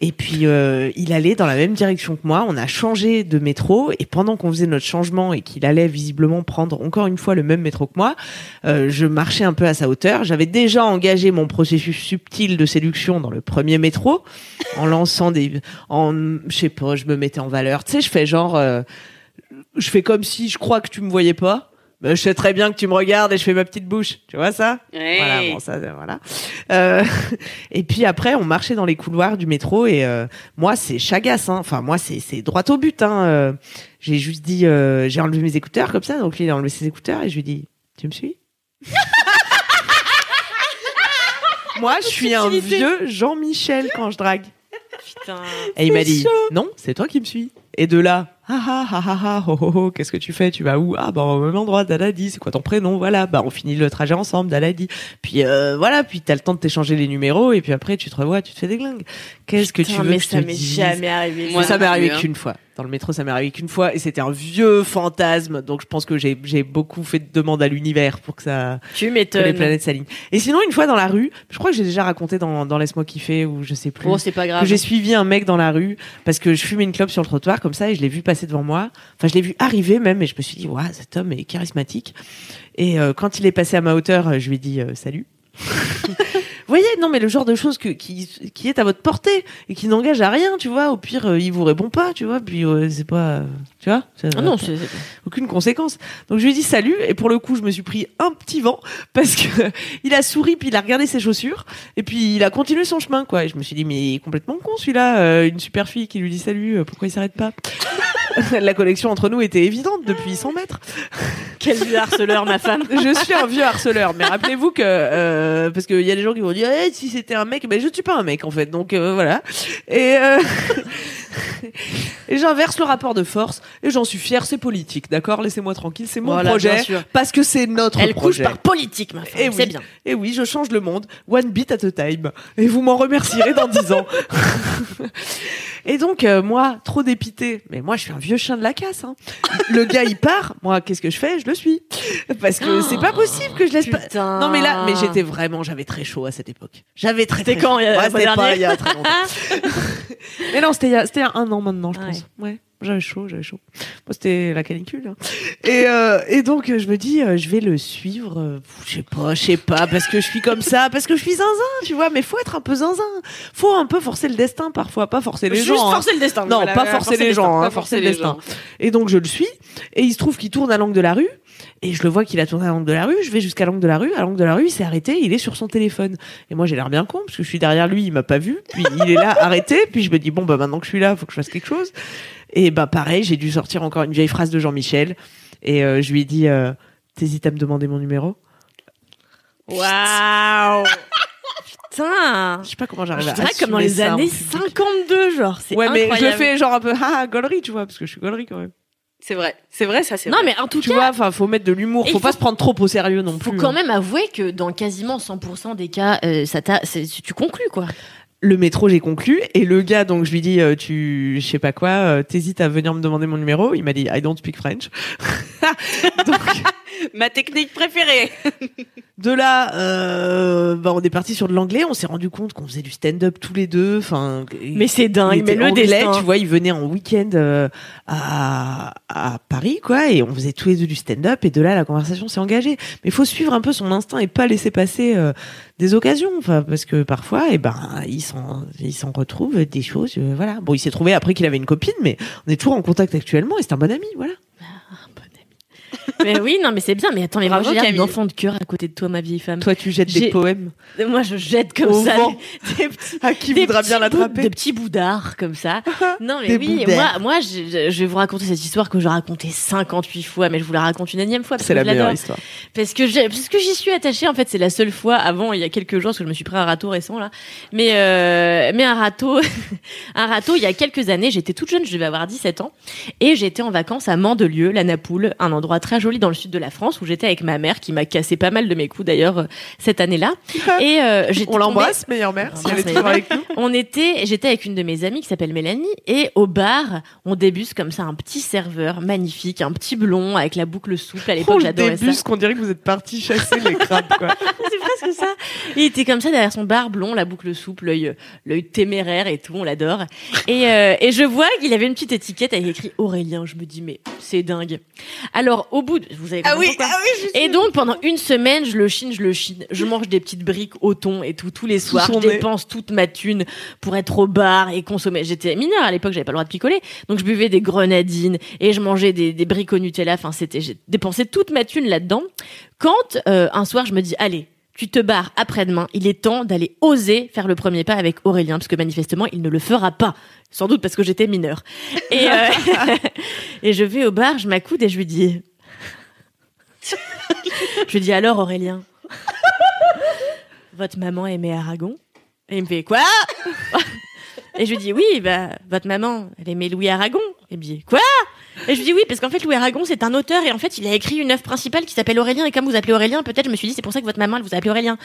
Et puis euh, il allait dans la même direction que moi. On a changé de métro et pendant qu'on faisait notre changement et qu'il allait visiblement prendre encore une fois le même métro que moi, euh, je marchais un peu à sa hauteur. J'avais déjà engagé mon processus subtil de séduction dans le premier métro en lançant des, en je sais pas, je me mettais en valeur. Tu sais, je fais genre, euh, je fais comme si je crois que tu me voyais pas. Ben, je sais très bien que tu me regardes et je fais ma petite bouche. Tu vois ça?
Ouais.
voilà, bon, ça, euh, voilà. Euh, et puis après, on marchait dans les couloirs du métro et euh, moi, c'est chagasse. Hein. Enfin, moi, c'est droit au but. Hein. Euh, j'ai juste dit, euh, j'ai enlevé mes écouteurs comme ça. Donc lui, il a enlevé ses écouteurs et je lui dis, tu me suis? Moi, je suis un vieux Jean-Michel quand je drague.
Putain.
Et il m'a dit, non, c'est toi qui me suis. Et de là, ah ah ah ah ah, oh, oh, oh, qu'est-ce que tu fais? Tu vas où? Ah bah au même endroit, Daladi, c'est quoi ton prénom? Voilà, bah on finit le trajet ensemble, Daladi. Puis euh, voilà, puis t'as le temps de t'échanger les numéros et puis après tu te revois, tu te fais des glingues. Qu'est-ce que tu veux
mais
que
ça m'est jamais arrivé.
Moi,
ça m'est arrivé
hein.
qu'une fois. Dans le métro, ça m'est arrivé qu'une fois et c'était un vieux fantasme. Donc je pense que j'ai j'ai beaucoup fait de demandes à l'univers pour que ça
Tu
que les
m'étonnes.
planètes s'alignent. Et sinon une fois dans la rue, je crois que j'ai déjà raconté dans dans laisse-moi kiffer ou je sais plus
Bon, c'est pas grave.
que j'ai suivi un mec dans la rue parce que je fumais une clope sur le trottoir comme ça et je l'ai vu passer devant moi. Enfin, je l'ai vu arriver même et je me suis dit, waouh, cet homme est charismatique. Et euh, quand il est passé à ma hauteur, euh, je lui ai dit euh, salut. Vous voyez, non, mais le genre de choses que, qui, qui est à votre portée et qui n'engage à rien, tu vois. Au pire, euh, il vous répond pas, tu vois. Puis euh, c'est pas, euh, tu vois, ça
Ah non, c'est.
aucune conséquence. Donc je lui ai dit salut et pour le coup, je me suis pris un petit vent parce que il a souri puis il a regardé ses chaussures et puis il a continué son chemin quoi. Et je me suis dit mais il est complètement con celui-là, euh, une super fille qui lui dit salut, euh, pourquoi il s'arrête pas La connexion entre nous était évidente depuis 100 mètres.
Quel vieux harceleur, ma femme.
Je suis un vieux harceleur, mais rappelez-vous que parce qu'il y a des gens qui vont dire Eh, si c'était un mec, mais je ne suis pas un mec en fait, donc euh, voilà. Euh, et j'inverse le rapport de force et j'en suis fier, c'est politique, d'accord? Laissez-moi tranquille, c'est mon
Voilà,
projet parce que c'est notre
Elle couche
projet.
par politique, ma femme.
Oui.
C'est bien.
Et oui, je change le monde, one bit at a time. Et vous m'en remercierez dans dix ans. Et donc, euh, moi, trop dépité, mais moi, je suis un vieux chien de la casse. Hein. Le gars, il part, moi, qu'est-ce que je fais? Je le suis. Parce que c'est pas possible que je laisse pas... Non, mais là, mais j'étais vraiment, j'avais très chaud à cette époque. J'avais très,
C'était
très
quand,
chaud.
il y a-
Ouais, pas il y a très longtemps. mais non, c'était a- un an maintenant, je
Ouais.
pense. Ouais. J'avais chaud, j'avais chaud. Moi, c'était la canicule. hein. Et, euh, et donc, je me dis, euh, je vais le suivre. euh, je sais pas, je sais pas, parce que je suis comme ça, parce que je suis zinzin, tu vois. Mais faut être un peu zinzin. Faut un peu forcer le destin parfois, pas forcer les
Juste
gens. hein.
forcer le destin.
Non,
Voilà,
pas forcer les
le
gens,
destin.
hein,
Pas
forcer
forcer
le destin.
gens.
Et donc je le suis, et il se trouve qu'il tourne à l'angle de la rue, et je le vois qu'il a tourné à l'angle de la rue, je vais jusqu'à l'angle de la rue, à l'angle de la rue, il s'est arrêté, il est sur son téléphone. Et moi j'ai l'air bien con, parce que je suis derrière lui, il m'a pas vu, puis il est là arrêté, puis je me dis, bon bah maintenant que je suis là, faut que je fasse quelque chose. Et bah pareil, j'ai dû sortir encore une vieille phrase de Jean-Michel, et euh, je lui ai dit, euh, t'hésites à me demander mon numéro?
Waouh Putain
Je sais pas comment j'arrive à
dirais comme dans
assumer
les
ça
années
public.
52, genre. C'est
Ouais, mais je le fais genre un peu, ah, gaulerie, tu vois, parce que je suis gaulerie quand même.
C'est vrai, c'est vrai, ça c'est
Non,
vrai.
mais en tout
Tu
cas,
vois, enfin, faut mettre de l'humour, faut
il
pas
faut-
se prendre trop au sérieux non
faut
plus.
quand
hein.
même avouer que dans quasiment 100% des cas, euh, ça t'a, tu conclus, quoi.
le métro, j'ai conclu. Et le gars, donc, je lui dis, euh, tu, je sais pas quoi, euh, t'hésites à venir me demander mon numéro. Il m'a dit, I don't speak French. donc,
Ma technique préférée.
de là, euh, bah, on est parti sur de l'anglais. On s'est rendu compte qu'on faisait du stand-up tous les deux. Enfin,
Mais c'est dingue, mais le
anglais,
destin.
tu vois, il venait en week-end euh, à, à Paris, quoi, et on faisait tous les deux du stand-up, et de là, la conversation s'est engagée. Mais il faut suivre un peu son instinct et pas laisser passer euh, des occasions, enfin, parce que parfois, eh ben, il s'en, il s'en retrouve des choses, euh, voilà. Bon, il s'est trouvé après qu'il avait une copine, mais on est toujours en contact actuellement, et c'est un bon ami, voilà.
Mais oui, non, mais c'est bien. Mais attends, mais moi,
Bravo,
j'ai l'air
Camille.
d'enfant de cœur à côté de toi, ma vieille femme.
Toi, tu jettes des
J'ai-
poèmes.
Moi, je jette comme
Au
ça
vent.
des, des petits
À qui
des
voudra bien l'attraper
Des petits bouts d'art comme ça. Non, mais
Des
oui, moi, moi je, je- je vais vous raconter cette histoire que j'ai racontée 58 fois, mais je vous la raconte une énième fois parce
C'est
que
la meilleure histoire.
Parce que j'ai- parce que j'y suis attachée. En fait, c'est la seule fois avant, il y a quelques jours, parce que je me suis pris un râteau récent là. Mais euh, mais un râteau, un râteau. Il y a quelques années, j'étais toute jeune, je devais avoir 17 ans, et j'étais en vacances à Mandelieu, la Napoule, un endroit très joli dans le sud de la France où j'étais avec ma mère qui m'a cassé pas mal de mes coups d'ailleurs euh, cette année-là. Et euh,
On l'embrasse, meilleure mère,
On
si elle est
l'embrasse,
toujours
meilleure
avec nous.
on était, j'étais avec une de mes amies qui s'appelle Mélanie et au bar, on débuse comme ça un petit serveur magnifique, un petit blond avec la boucle souple. À l'époque,
Oh,
j'adorais ça.
qu'on dirait que vous êtes parti chasser les crabes.
C'est presque ça. Il était comme ça derrière son bar blond, la boucle souple, l'œil, l'œil téméraire et tout, on l'adore. Et, euh, et je vois qu'il avait une petite étiquette avec écrit Aurélien. Je me dis mais c'est dingue. Alors au bout, de, vous avez
Ah oui, ah oui,
et donc pendant une semaine, je le chine, je le chine. Je mange des petites briques au thon et tout tous les soirs. Je dépense toute ma thune pour être au bar et consommer. J'étais mineure à l'époque, j'avais pas le droit de picoler, donc je buvais des grenadines et je mangeais des, des briques au Nutella. Enfin, c'était j'ai dépensé toute ma thune là-dedans. Quand euh, un soir, je me dis allez. Tu te barres après-demain. Il est temps d'aller oser faire le premier pas avec Aurélien, parce que manifestement, il ne le fera pas. Sans doute parce que j'étais mineure. Et, euh, et je vais au bar, je m'accoude et je lui dis, je lui dis alors Aurélien, votre maman aimait Aragon Et il me fait quoi? Et je lui dis oui, bah votre maman, elle aimait Louis Aragon. Et il me dit quoi? Et je lui dis oui parce qu'en fait Louis Aragon c'est un auteur et en fait il a écrit une œuvre principale qui s'appelle Aurélien et comme vous appelez Aurélien, peut-être je me suis dit c'est pour ça que votre maman elle vous a appelé Aurélien.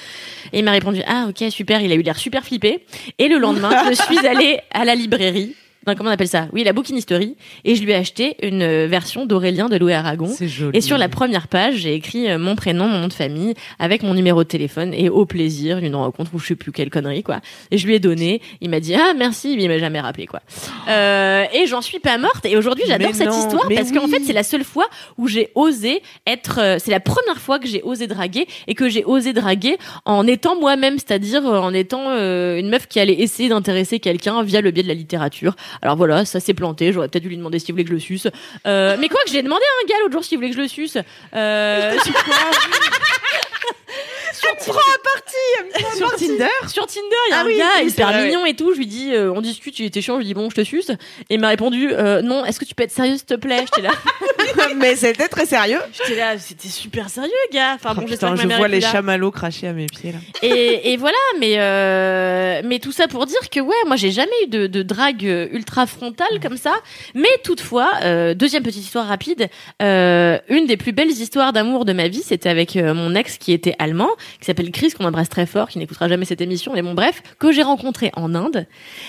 Et il m'a répondu ah ok super, il a eu l'air super flippé. Et le lendemain je suis allée à la librairie. Non, comment on appelle ça? Oui, la bouquinisterie. Et je lui ai acheté une euh, version d'Aurélien de Louis Aragon.
C'est joli.
Et sur la première page, j'ai écrit euh, mon prénom, mon nom de famille, avec mon numéro de téléphone et au plaisir d'une rencontre ou je sais plus quelle connerie quoi. Et je lui ai donné. Il m'a dit ah merci, mais il m'a jamais rappelé quoi. Euh, et j'en suis pas morte. Et aujourd'hui, j'adore cette
non,
histoire parce qu'en fait, c'est la seule fois où j'ai osé être. euh, c'est la première fois que j'ai osé draguer et que j'ai osé draguer en étant moi-même, c'est-à-dire en étant euh, une meuf qui allait essayer d'intéresser quelqu'un via le biais de la littérature. Alors voilà, ça s'est planté. J'aurais peut-être dû lui demander s'il voulait que je le suce. Euh, mais quoi que j'ai demandé à un gars l'autre jour s'il voulait que je le suce. Euh, Sur
Tinder
sur Tinder, il y a
Ah
un
oui,
gars
oui,
hyper
vrai,
mignon et tout. Je lui dis, euh, on discute, il était chiant. Je lui dis, bon, je te suce. Et il m'a répondu, euh, non, est-ce que tu peux être sérieux, s'il te plaît? J'étais là.
Mais c'était très sérieux.
J'étais là, c'était super sérieux, gars. Enfin bon,
Oh, putain,
que ma
je vois les
là.
chamallows cracher à mes pieds, là.
Et, et voilà, mais euh, mais tout ça pour dire que ouais, moi j'ai jamais eu de, de drague ultra frontale comme ça. Mais toutefois, euh, deuxième petite histoire rapide, euh, une des plus belles histoires d'amour de ma vie, c'était avec euh, mon ex qui était allemand, qui s'appelle Chris, qu'on embrasse très fort, qui n'écoutera jamais cette émission, mais bon bref, que j'ai rencontré en Inde.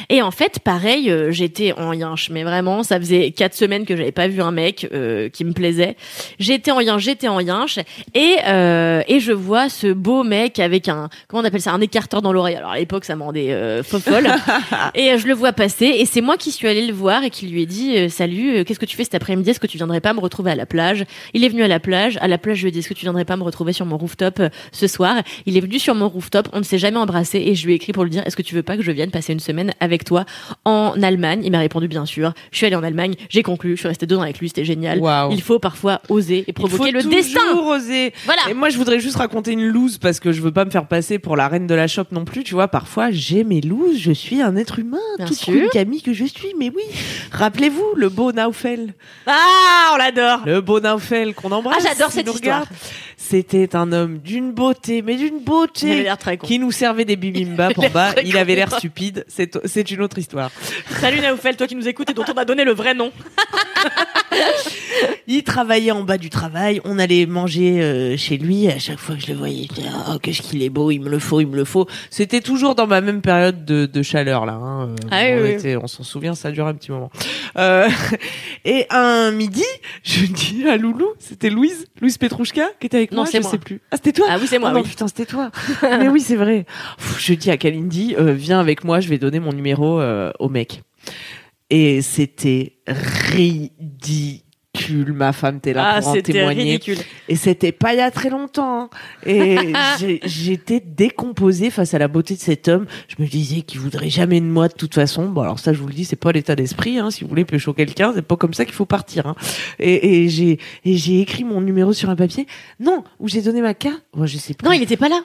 Et en fait, pareil, euh, j'étais en yinche, mais vraiment, ça faisait quatre semaines que j'avais pas vu un mec euh, qui me plaisait. J'étais en yinche, j'étais en yinche, et euh, et je vois ce beau mec avec un comment on appelle ça, un écarteur dans l'oreille. Alors à l'époque, ça me rendait euh, folle. et euh, je le vois passer, et c'est moi qui suis allée le voir et qui lui ai dit salut, qu'est-ce que tu fais cet après-midi? Est-ce que tu viendrais pas me retrouver à la plage? Il est venu à la plage. À la plage, je lui ai dit est-ce que tu viendrais pas me retrouver sur mon rooftop ce soir? Il est venu sur mon rooftop. On ne s'est jamais embrassé, et je lui ai écrit pour lui dire est-ce que tu veux pas que je vienne passer une semaine avec toi en Allemagne? Il m'a répondu bien sûr. Je suis allée en Allemagne, j'ai conclu, je suis restée deux ans avec lui, c'était génial. Il faut parfois oser et provoquer
Il
le destin.
toujours oser.
Voilà.
Et moi, je voudrais juste raconter une loose parce que je veux pas me faire passer pour la reine de la shop non plus. Tu vois, parfois, j'ai mes looses. Je suis un être humain.
Bien
toute
sûr.
cool Camille que je suis. Mais oui. Rappelez-vous, le beau Naufel.
Ah, on l'adore.
Le beau Naufel qu'on embrasse.
Ah, j'adore cette histoire.
regarde. C'était un homme d'une beauté, mais d'une
Il avait
beauté.
très con.
Qui nous servait des bibimbap en bas. Il avait l'air stupide. C'est, c'est une autre histoire.
Salut Naoufel, toi qui nous écoutes et dont on a donné le vrai nom.
Il travaillait en bas du travail. On allait manger euh, chez lui. À chaque fois que je le voyais, je disais, oh, qu'est-ce qu'il est beau, il me le faut, il me le faut. C'était toujours dans ma même période de, de chaleur, là. hein. Euh,
Ah oui,
on,
oui.
on s'en souvient, ça dure un petit moment. Euh, et un midi, je dis à Loulou, c'était Louise, Louise Petrouchka, qui était avec
Non,
moi,
c'est
je
moi.
sais plus. Ah, c'était toi
Ah oui, c'est moi,
non,
oui.
putain, c'était toi. Mais oui, c'est vrai. Pff, Je dis à Kalindi, euh, viens avec moi, je vais donner mon numéro euh, au mec. Et c'était ridicule. Ridicule, ma femme, t'es là
Ah,
pour en témoigner.
ridicule.
Et c'était pas il y a très longtemps. hein. Et j'étais décomposée face à la beauté de cet homme. Je me disais qu'il voudrait jamais de moi de toute façon. Bon, alors ça, je vous le dis, c'est pas l'état d'esprit. Hein. Si vous voulez pécho quelqu'un, c'est pas comme ça qu'il faut partir. Hein. Et, et j'ai et j'ai écrit mon numéro sur un papier. Non, où j'ai donné ma carte. Moi, je sais plus.
Non, il était pas là.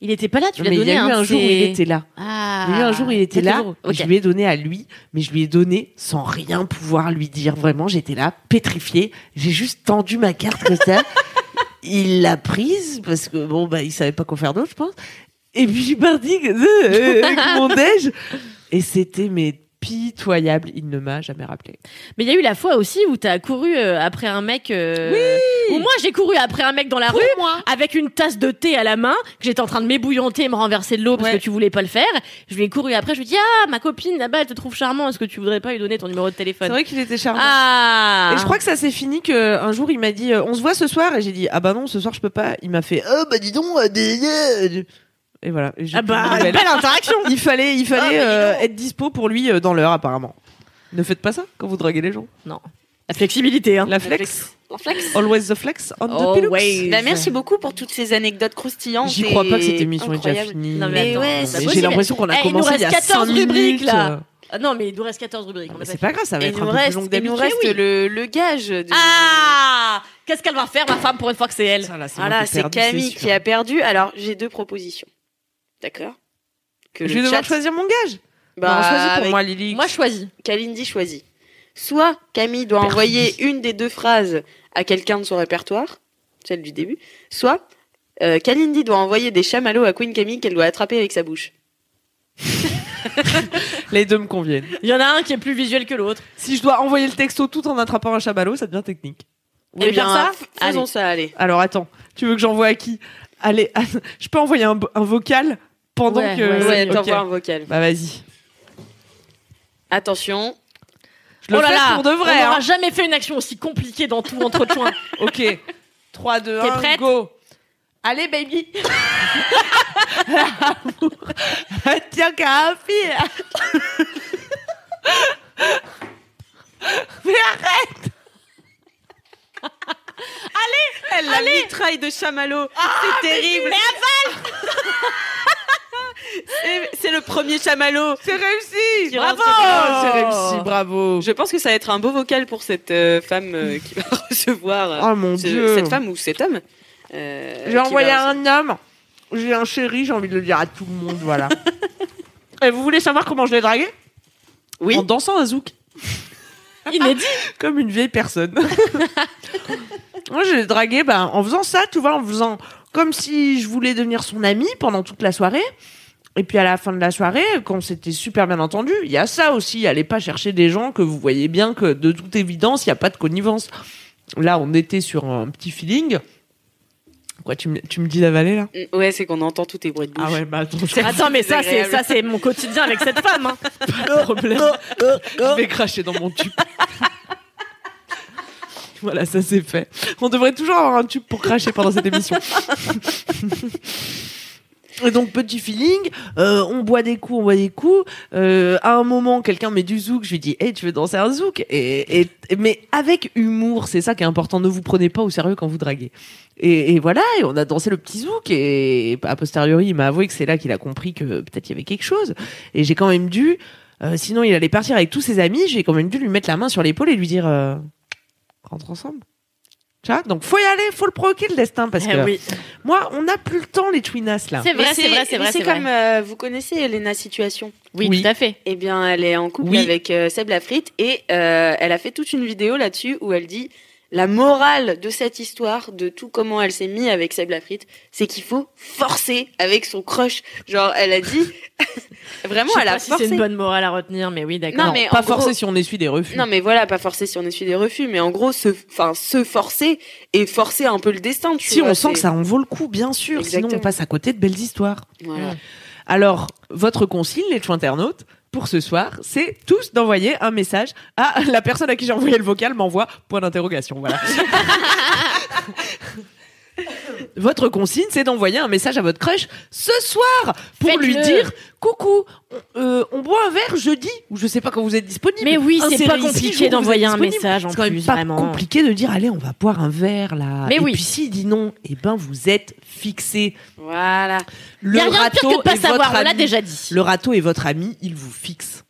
Il était pas là, tu lui as
mais il
donné
y a eu un jour où il était là.
Ah.
Il y a eu un jour où il était là, je lui ai donné à lui, mais je lui ai donné sans rien pouvoir lui dire. Vraiment, j'étais là, pétrifiée. J'ai juste tendu ma carte comme ça. il l'a prise parce que bon, bah, il savait pas quoi faire d'autre, je pense. Et puis je suis partie ça, euh, avec mon déj. Et c'était mais pitoyable. Il ne m'a jamais rappelé.
Mais il y a eu la fois aussi où t'as couru euh, après un mec. euh, Où moi j'ai couru après un mec dans la rue avec une tasse de thé à la main que j'étais en train de m'ébouillanter et me renverser de l'eau parce
Ouais.
que tu voulais pas le faire. Je lui ai couru après. Je lui ai dit ah ma copine là-bas elle te trouve charmant. Est-ce que tu voudrais pas lui donner ton numéro de
C'est
téléphone
vrai qu'il était charmant.
Ah.
Et je crois que ça s'est fini que un jour il m'a dit euh, on se voit ce soir et j'ai dit ah bah non ce soir je peux pas. Il m'a fait oh bah dis donc euh, des- euh, et voilà. Et j'ai
Ah bah
nouvelles.
belle interaction.
Il fallait, il
Ah,
fallait
dis
euh, être dispo pour lui euh, dans l'heure, apparemment. Ne faites pas ça quand vous draguez les gens.
Non. La flexibilité hein.
La flex.
En flex.
Always the flex on the
Always.
Bah, merci beaucoup pour toutes ces anecdotes croustillantes.
J'y crois pas que cette émission est déjà finie.
Non,
Mais ouais,
Mais
possible.
J'ai l'impression qu'on a
Eh, il nous
commencé il y a
reste 14
5 minutes.
rubriques, là. Ah non mais il nous reste 14 rubriques.
c'est pas grave, ça va
Et
être un
nous
peu plus
reste,
long que
il nous reste le, le gage. De...
Ah Qu'est-ce qu'elle va faire ma femme pour une fois que c'est elle?
Voilà,
ai
c'est Camille qui a perdu. Alors, j'ai deux propositions. D'accord que
Je vais devoir
chat-
choisir mon gage.
Bah,
choisis pour
avec
moi, Lily.
Moi je choisis.
Kalindi choisit. Soit Camille doit envoyer une des deux phrases à quelqu'un de son répertoire, celle du début, soit euh, Kalindi doit envoyer des chamallows à Queen Camille qu'elle doit attraper avec sa bouche.
Les deux me conviennent.
Il y en a un qui est plus visuel que l'autre.
Si je dois envoyer le texto tout en attrapant un chamallow, ça devient technique.
Vous voulez
Eh bien,
faire ça
faisons
Allez.
ça, allez.
Alors attends, tu veux que j'envoie à qui? Allez, je peux envoyer un vocal pendant
Ouais,
que.
ouais,
Ouais,
Ok.
t'envoies un vocal.
Bah vas-y.
Attention.
Je le
oh là
fais
là,
pour de vrai.
on
hein.
n'aura jamais fait une action aussi compliquée dans tout entre choix.
Ok. 3, 2, 1,
prête
go. Allez, baby. Tiens, qu'à un fil. Mais arrête.
Elle la mitraille de chamallow. c'est terrible. C'est le premier chamallow.
C'est réussi. Bravo.
rentre
C'est réussi, bravo.
Je pense que ça va être un beau vocal pour cette euh, femme euh, qui va recevoir. euh,
Oh mon
ce-
dieu.
Cette femme ou cet homme. euh,
J'ai envoyé un homme. J'ai un chéri, j'ai envie de le dire à tout le monde, voilà. Et vous voulez savoir comment je l'ai dragué?
Oui.
En dansant un zouk.
Inédit.
comme une vieille personne. Moi, je l'ai dragué ben, en faisant ça, tu vois, en faisant comme si je voulais devenir son amie pendant toute la soirée. Et puis à la fin de la soirée, quand c'était super bien entendu, il y a ça aussi. Allez pas chercher des gens que vous voyez bien que de toute évidence, il n'y a pas de connivence. Là, on était sur un petit feeling. Quoi, tu me, tu me dis d'avaler là?
Mm, Ouais, c'est qu'on entend tous tes bruits de bouche.
Ah ouais, bah attends, je
Attends, mais ça, c'est
désagréable.
ça, c'est mon quotidien avec cette femme. hein.
pas de problème. Je vais cracher dans mon tube. Voilà, ça c'est fait. On devrait toujours avoir un tube pour cracher pendant cette émission. Et donc petit feeling, euh, on boit des coups, on boit des coups. Euh, à un moment, quelqu'un met du zouk, je lui dis, hey, tu veux danser un zouk? Et, et, mais avec humour, c'est ça qui est important. Ne vous prenez pas au sérieux quand vous draguez. Et, et voilà, et on a dansé le petit zouk et a posteriori, il m'a avoué que c'est là qu'il a compris que peut-être il y avait quelque chose. Et j'ai quand même dû, euh, sinon il allait partir avec tous ses amis, j'ai quand même dû lui mettre la main sur l'épaule et lui dire, euh, rentre ensemble. Tu vois Donc faut y aller, faut le provoquer le destin parce
Eh
que
oui.
moi, on n'a plus le temps les twinasses là.
C'est vrai, c'est vrai, c'est vrai,
C'est comme,
vrai.
euh, vous connaissez Elena Situation?
Oui,
Oui.
tout à fait.
Eh bien, elle est en couple
Oui.
avec euh, Seb Lafrite et euh, elle a fait toute une vidéo là-dessus où elle dit la morale de cette histoire, de tout comment elle s'est mise avec Seb Lafrite, c'est qu'il faut forcer avec son crush. Genre, elle a dit vraiment,
Je sais
elle a
pas si
forcé.
c'est une bonne morale à retenir, mais oui, d'accord.
Non, mais
pas
gros-
si on essuie des refus.
Non, mais voilà, pas forcer si on essuie des refus, mais en gros, se, enfin, se forcer et forcer un peu le destin. Tu
si
vois,
on sent que ça en vaut le coup, bien sûr. Sinon,
Exactement.
on passe à côté de belles histoires.
Voilà.
Alors, votre consigne, les chou internautes, pour ce soir, c'est tous d'envoyer un message à la personne à qui j'ai envoyé le vocal m'envoie point d'interrogation. Voilà. Votre consigne, c'est d'envoyer un message à votre crush ce soir pour lui dire coucou, on, euh, on boit un verre jeudi ou je sais pas quand vous êtes disponible.
Mais oui, c'est
Insérez
pas compliqué d'envoyer un message en
C'est quand même
plus,
pas
vraiment.
compliqué de dire allez, on va boire un verre là.
Mais
et
oui.
puis s'il dit non, et ben vous êtes fixé.
Voilà.
Le
Y a rien de pire que de pas savoir, on l'a déjà dit.
Le râteau est votre ami, il vous fixe.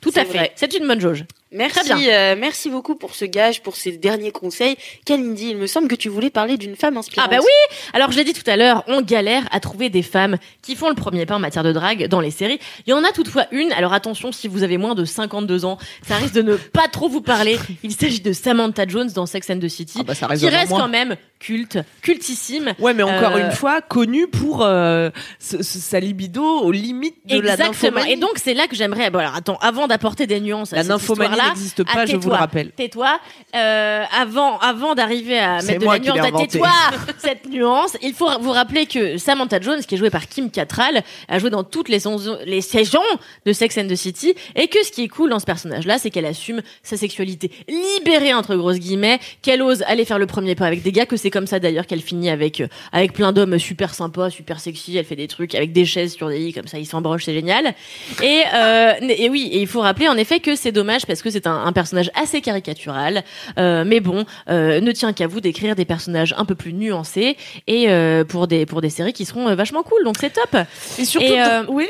Tout
C'est
à fait.
vrai.
C'est une bonne jauge.
Merci, euh, merci beaucoup pour ce gage, pour ces derniers conseils. Kalindi, il me semble que tu voulais parler d'une femme inspirante.
Ah bah oui Alors je l'ai dit tout à l'heure, on galère à trouver des femmes qui font le premier pas en matière de drague dans les séries. Il y en a toutefois une, alors attention si vous avez moins de 52 ans, ça risque de ne pas trop vous parler. Il s'agit de Samantha Jones dans Sex and the City,
Ah bah, ça
qui reste quand même culte, cultissime.
Ouais, mais encore
Euh,
une fois, connu pour euh, ce- ce- sa libido aux limites de la
Exactement. Et donc c'est là que j'aimerais. Bon alors attends, avant d'apporter des nuances à
la
cette histoire-là,
n'existe
ah,
pas, je vous le rappelle.
Tais-toi. Euh, avant, avant d'arriver à mettre de la nuance, tais-toi cette nuance. Il faut vous rappeler que Samantha Jones, qui est jouée par Kim Cattrall, a joué dans toutes les, saisons- les saisons de Sex and the City, et que ce qui est cool dans ce personnage-là, c'est qu'elle assume sa sexualité libérée entre grosses guillemets, qu'elle ose aller faire le premier pas avec des gars, que c'est comme ça d'ailleurs qu'elle finit avec euh, avec plein d'hommes super sympas, super sexy. Elle fait des trucs avec des chaises sur des lits comme ça, ils s'embrochent, c'est génial. Et, euh, et oui, et il faut rappeler en effet que c'est dommage parce que c'est un, un personnage assez caricatural. Euh, mais bon, euh, ne tient qu'à vous d'écrire des personnages un peu plus nuancés et euh, pour des pour des séries qui seront euh, vachement cool. Donc c'est top.
Et surtout,
Et, euh,
oui.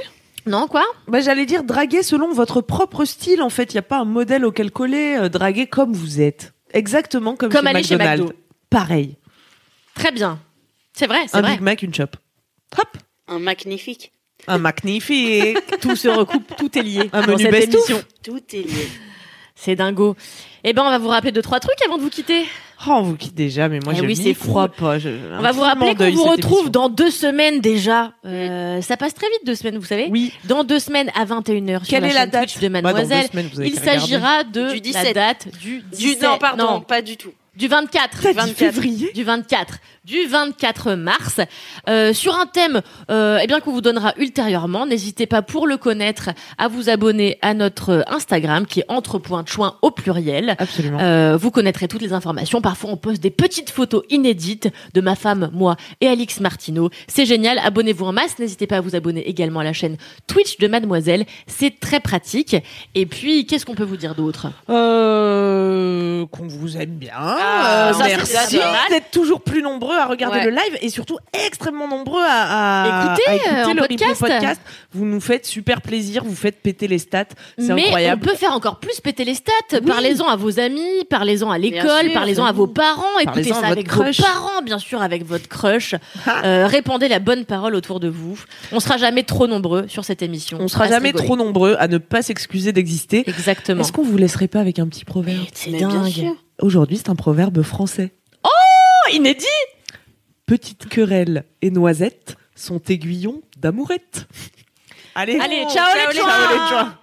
Non quoi
Bah, j'allais dire draguer selon votre propre style. En fait, il y a pas un modèle auquel coller. euh, draguer comme vous êtes, exactement comme,
Comme
chez
aller chez
McDonald's.
McDo.
Pareil.
Très bien. C'est vrai, c'est
Un
vrai.
Big Mac, une chop. Hop.
Un magnifique.
Un magnifique.
Tout se recoupe, tout est lié.
Un
dans
menu
émission.
Tout est lié.
C'est dingo. Eh ben, on va vous rappeler deux trois trucs avant de vous quitter.
Oh, on vous quitte déjà, mais moi
Eh
je
oui,
m'y
c'est
crois
fou.
pas. Je-
On va vous rappeler qu'on vous retrouve
émission.
dans deux semaines déjà. Euh, ça passe très vite deux semaines, vous savez.
Oui.
Dans deux semaines à 21h sur
Quelle
la
est la date
Twitch de
Bah,
Mademoiselle.
semaines,
Il s'agira de
Du
la
17.
date du
Du,
17
non, pardon,
non,
pas du tout.
du 24.
T'as dit février
Du 24. Du 24 mars. Euh, sur un thème euh, eh bien qu'on vous donnera ultérieurement. N'hésitez pas pour le connaître à vous abonner à notre Instagram qui est entre.choin au pluriel.
Absolument.
Euh, vous connaîtrez toutes les informations. Parfois, on poste des petites photos inédites de ma femme, moi et Alix Martineau. C'est génial. Abonnez-vous en masse. N'hésitez pas à vous abonner également à la chaîne Twitch de Mademoiselle. C'est très pratique. Et puis, qu'est-ce qu'on peut vous dire d'autre?
Euh, qu'on vous aime bien.
Ah,
Euh,
ça,
merci d'être toujours plus nombreux à regarder
Ouais.
le live et surtout extrêmement nombreux à, à
Écoutez,
à écouter
euh, en
le
podcast.
podcast. Vous nous faites super plaisir, vous faites péter les stats. C'est
Mais
incroyable.
on peut faire encore plus péter les stats.
Oui.
Parlez-en à vos amis, parlez-en à l'école, parlez-en à vos parents. Écoutez ça avec
crush.
vos parents, bien sûr, avec votre crush. Euh, répandez la bonne parole autour de vous. On sera jamais trop nombreux sur cette émission.
On sera jamais
rigoler.
trop nombreux à ne pas s'excuser d'exister.
Exactement.
Est-ce qu'on vous laisserait pas avec un petit proverbe?
C'est dingue.
Aujourd'hui, c'est un proverbe français.
Oh, inédit
Petite querelle et noisette sont aiguillons d'amourette. Allez,
Allez, ciao, les
ciao les joints.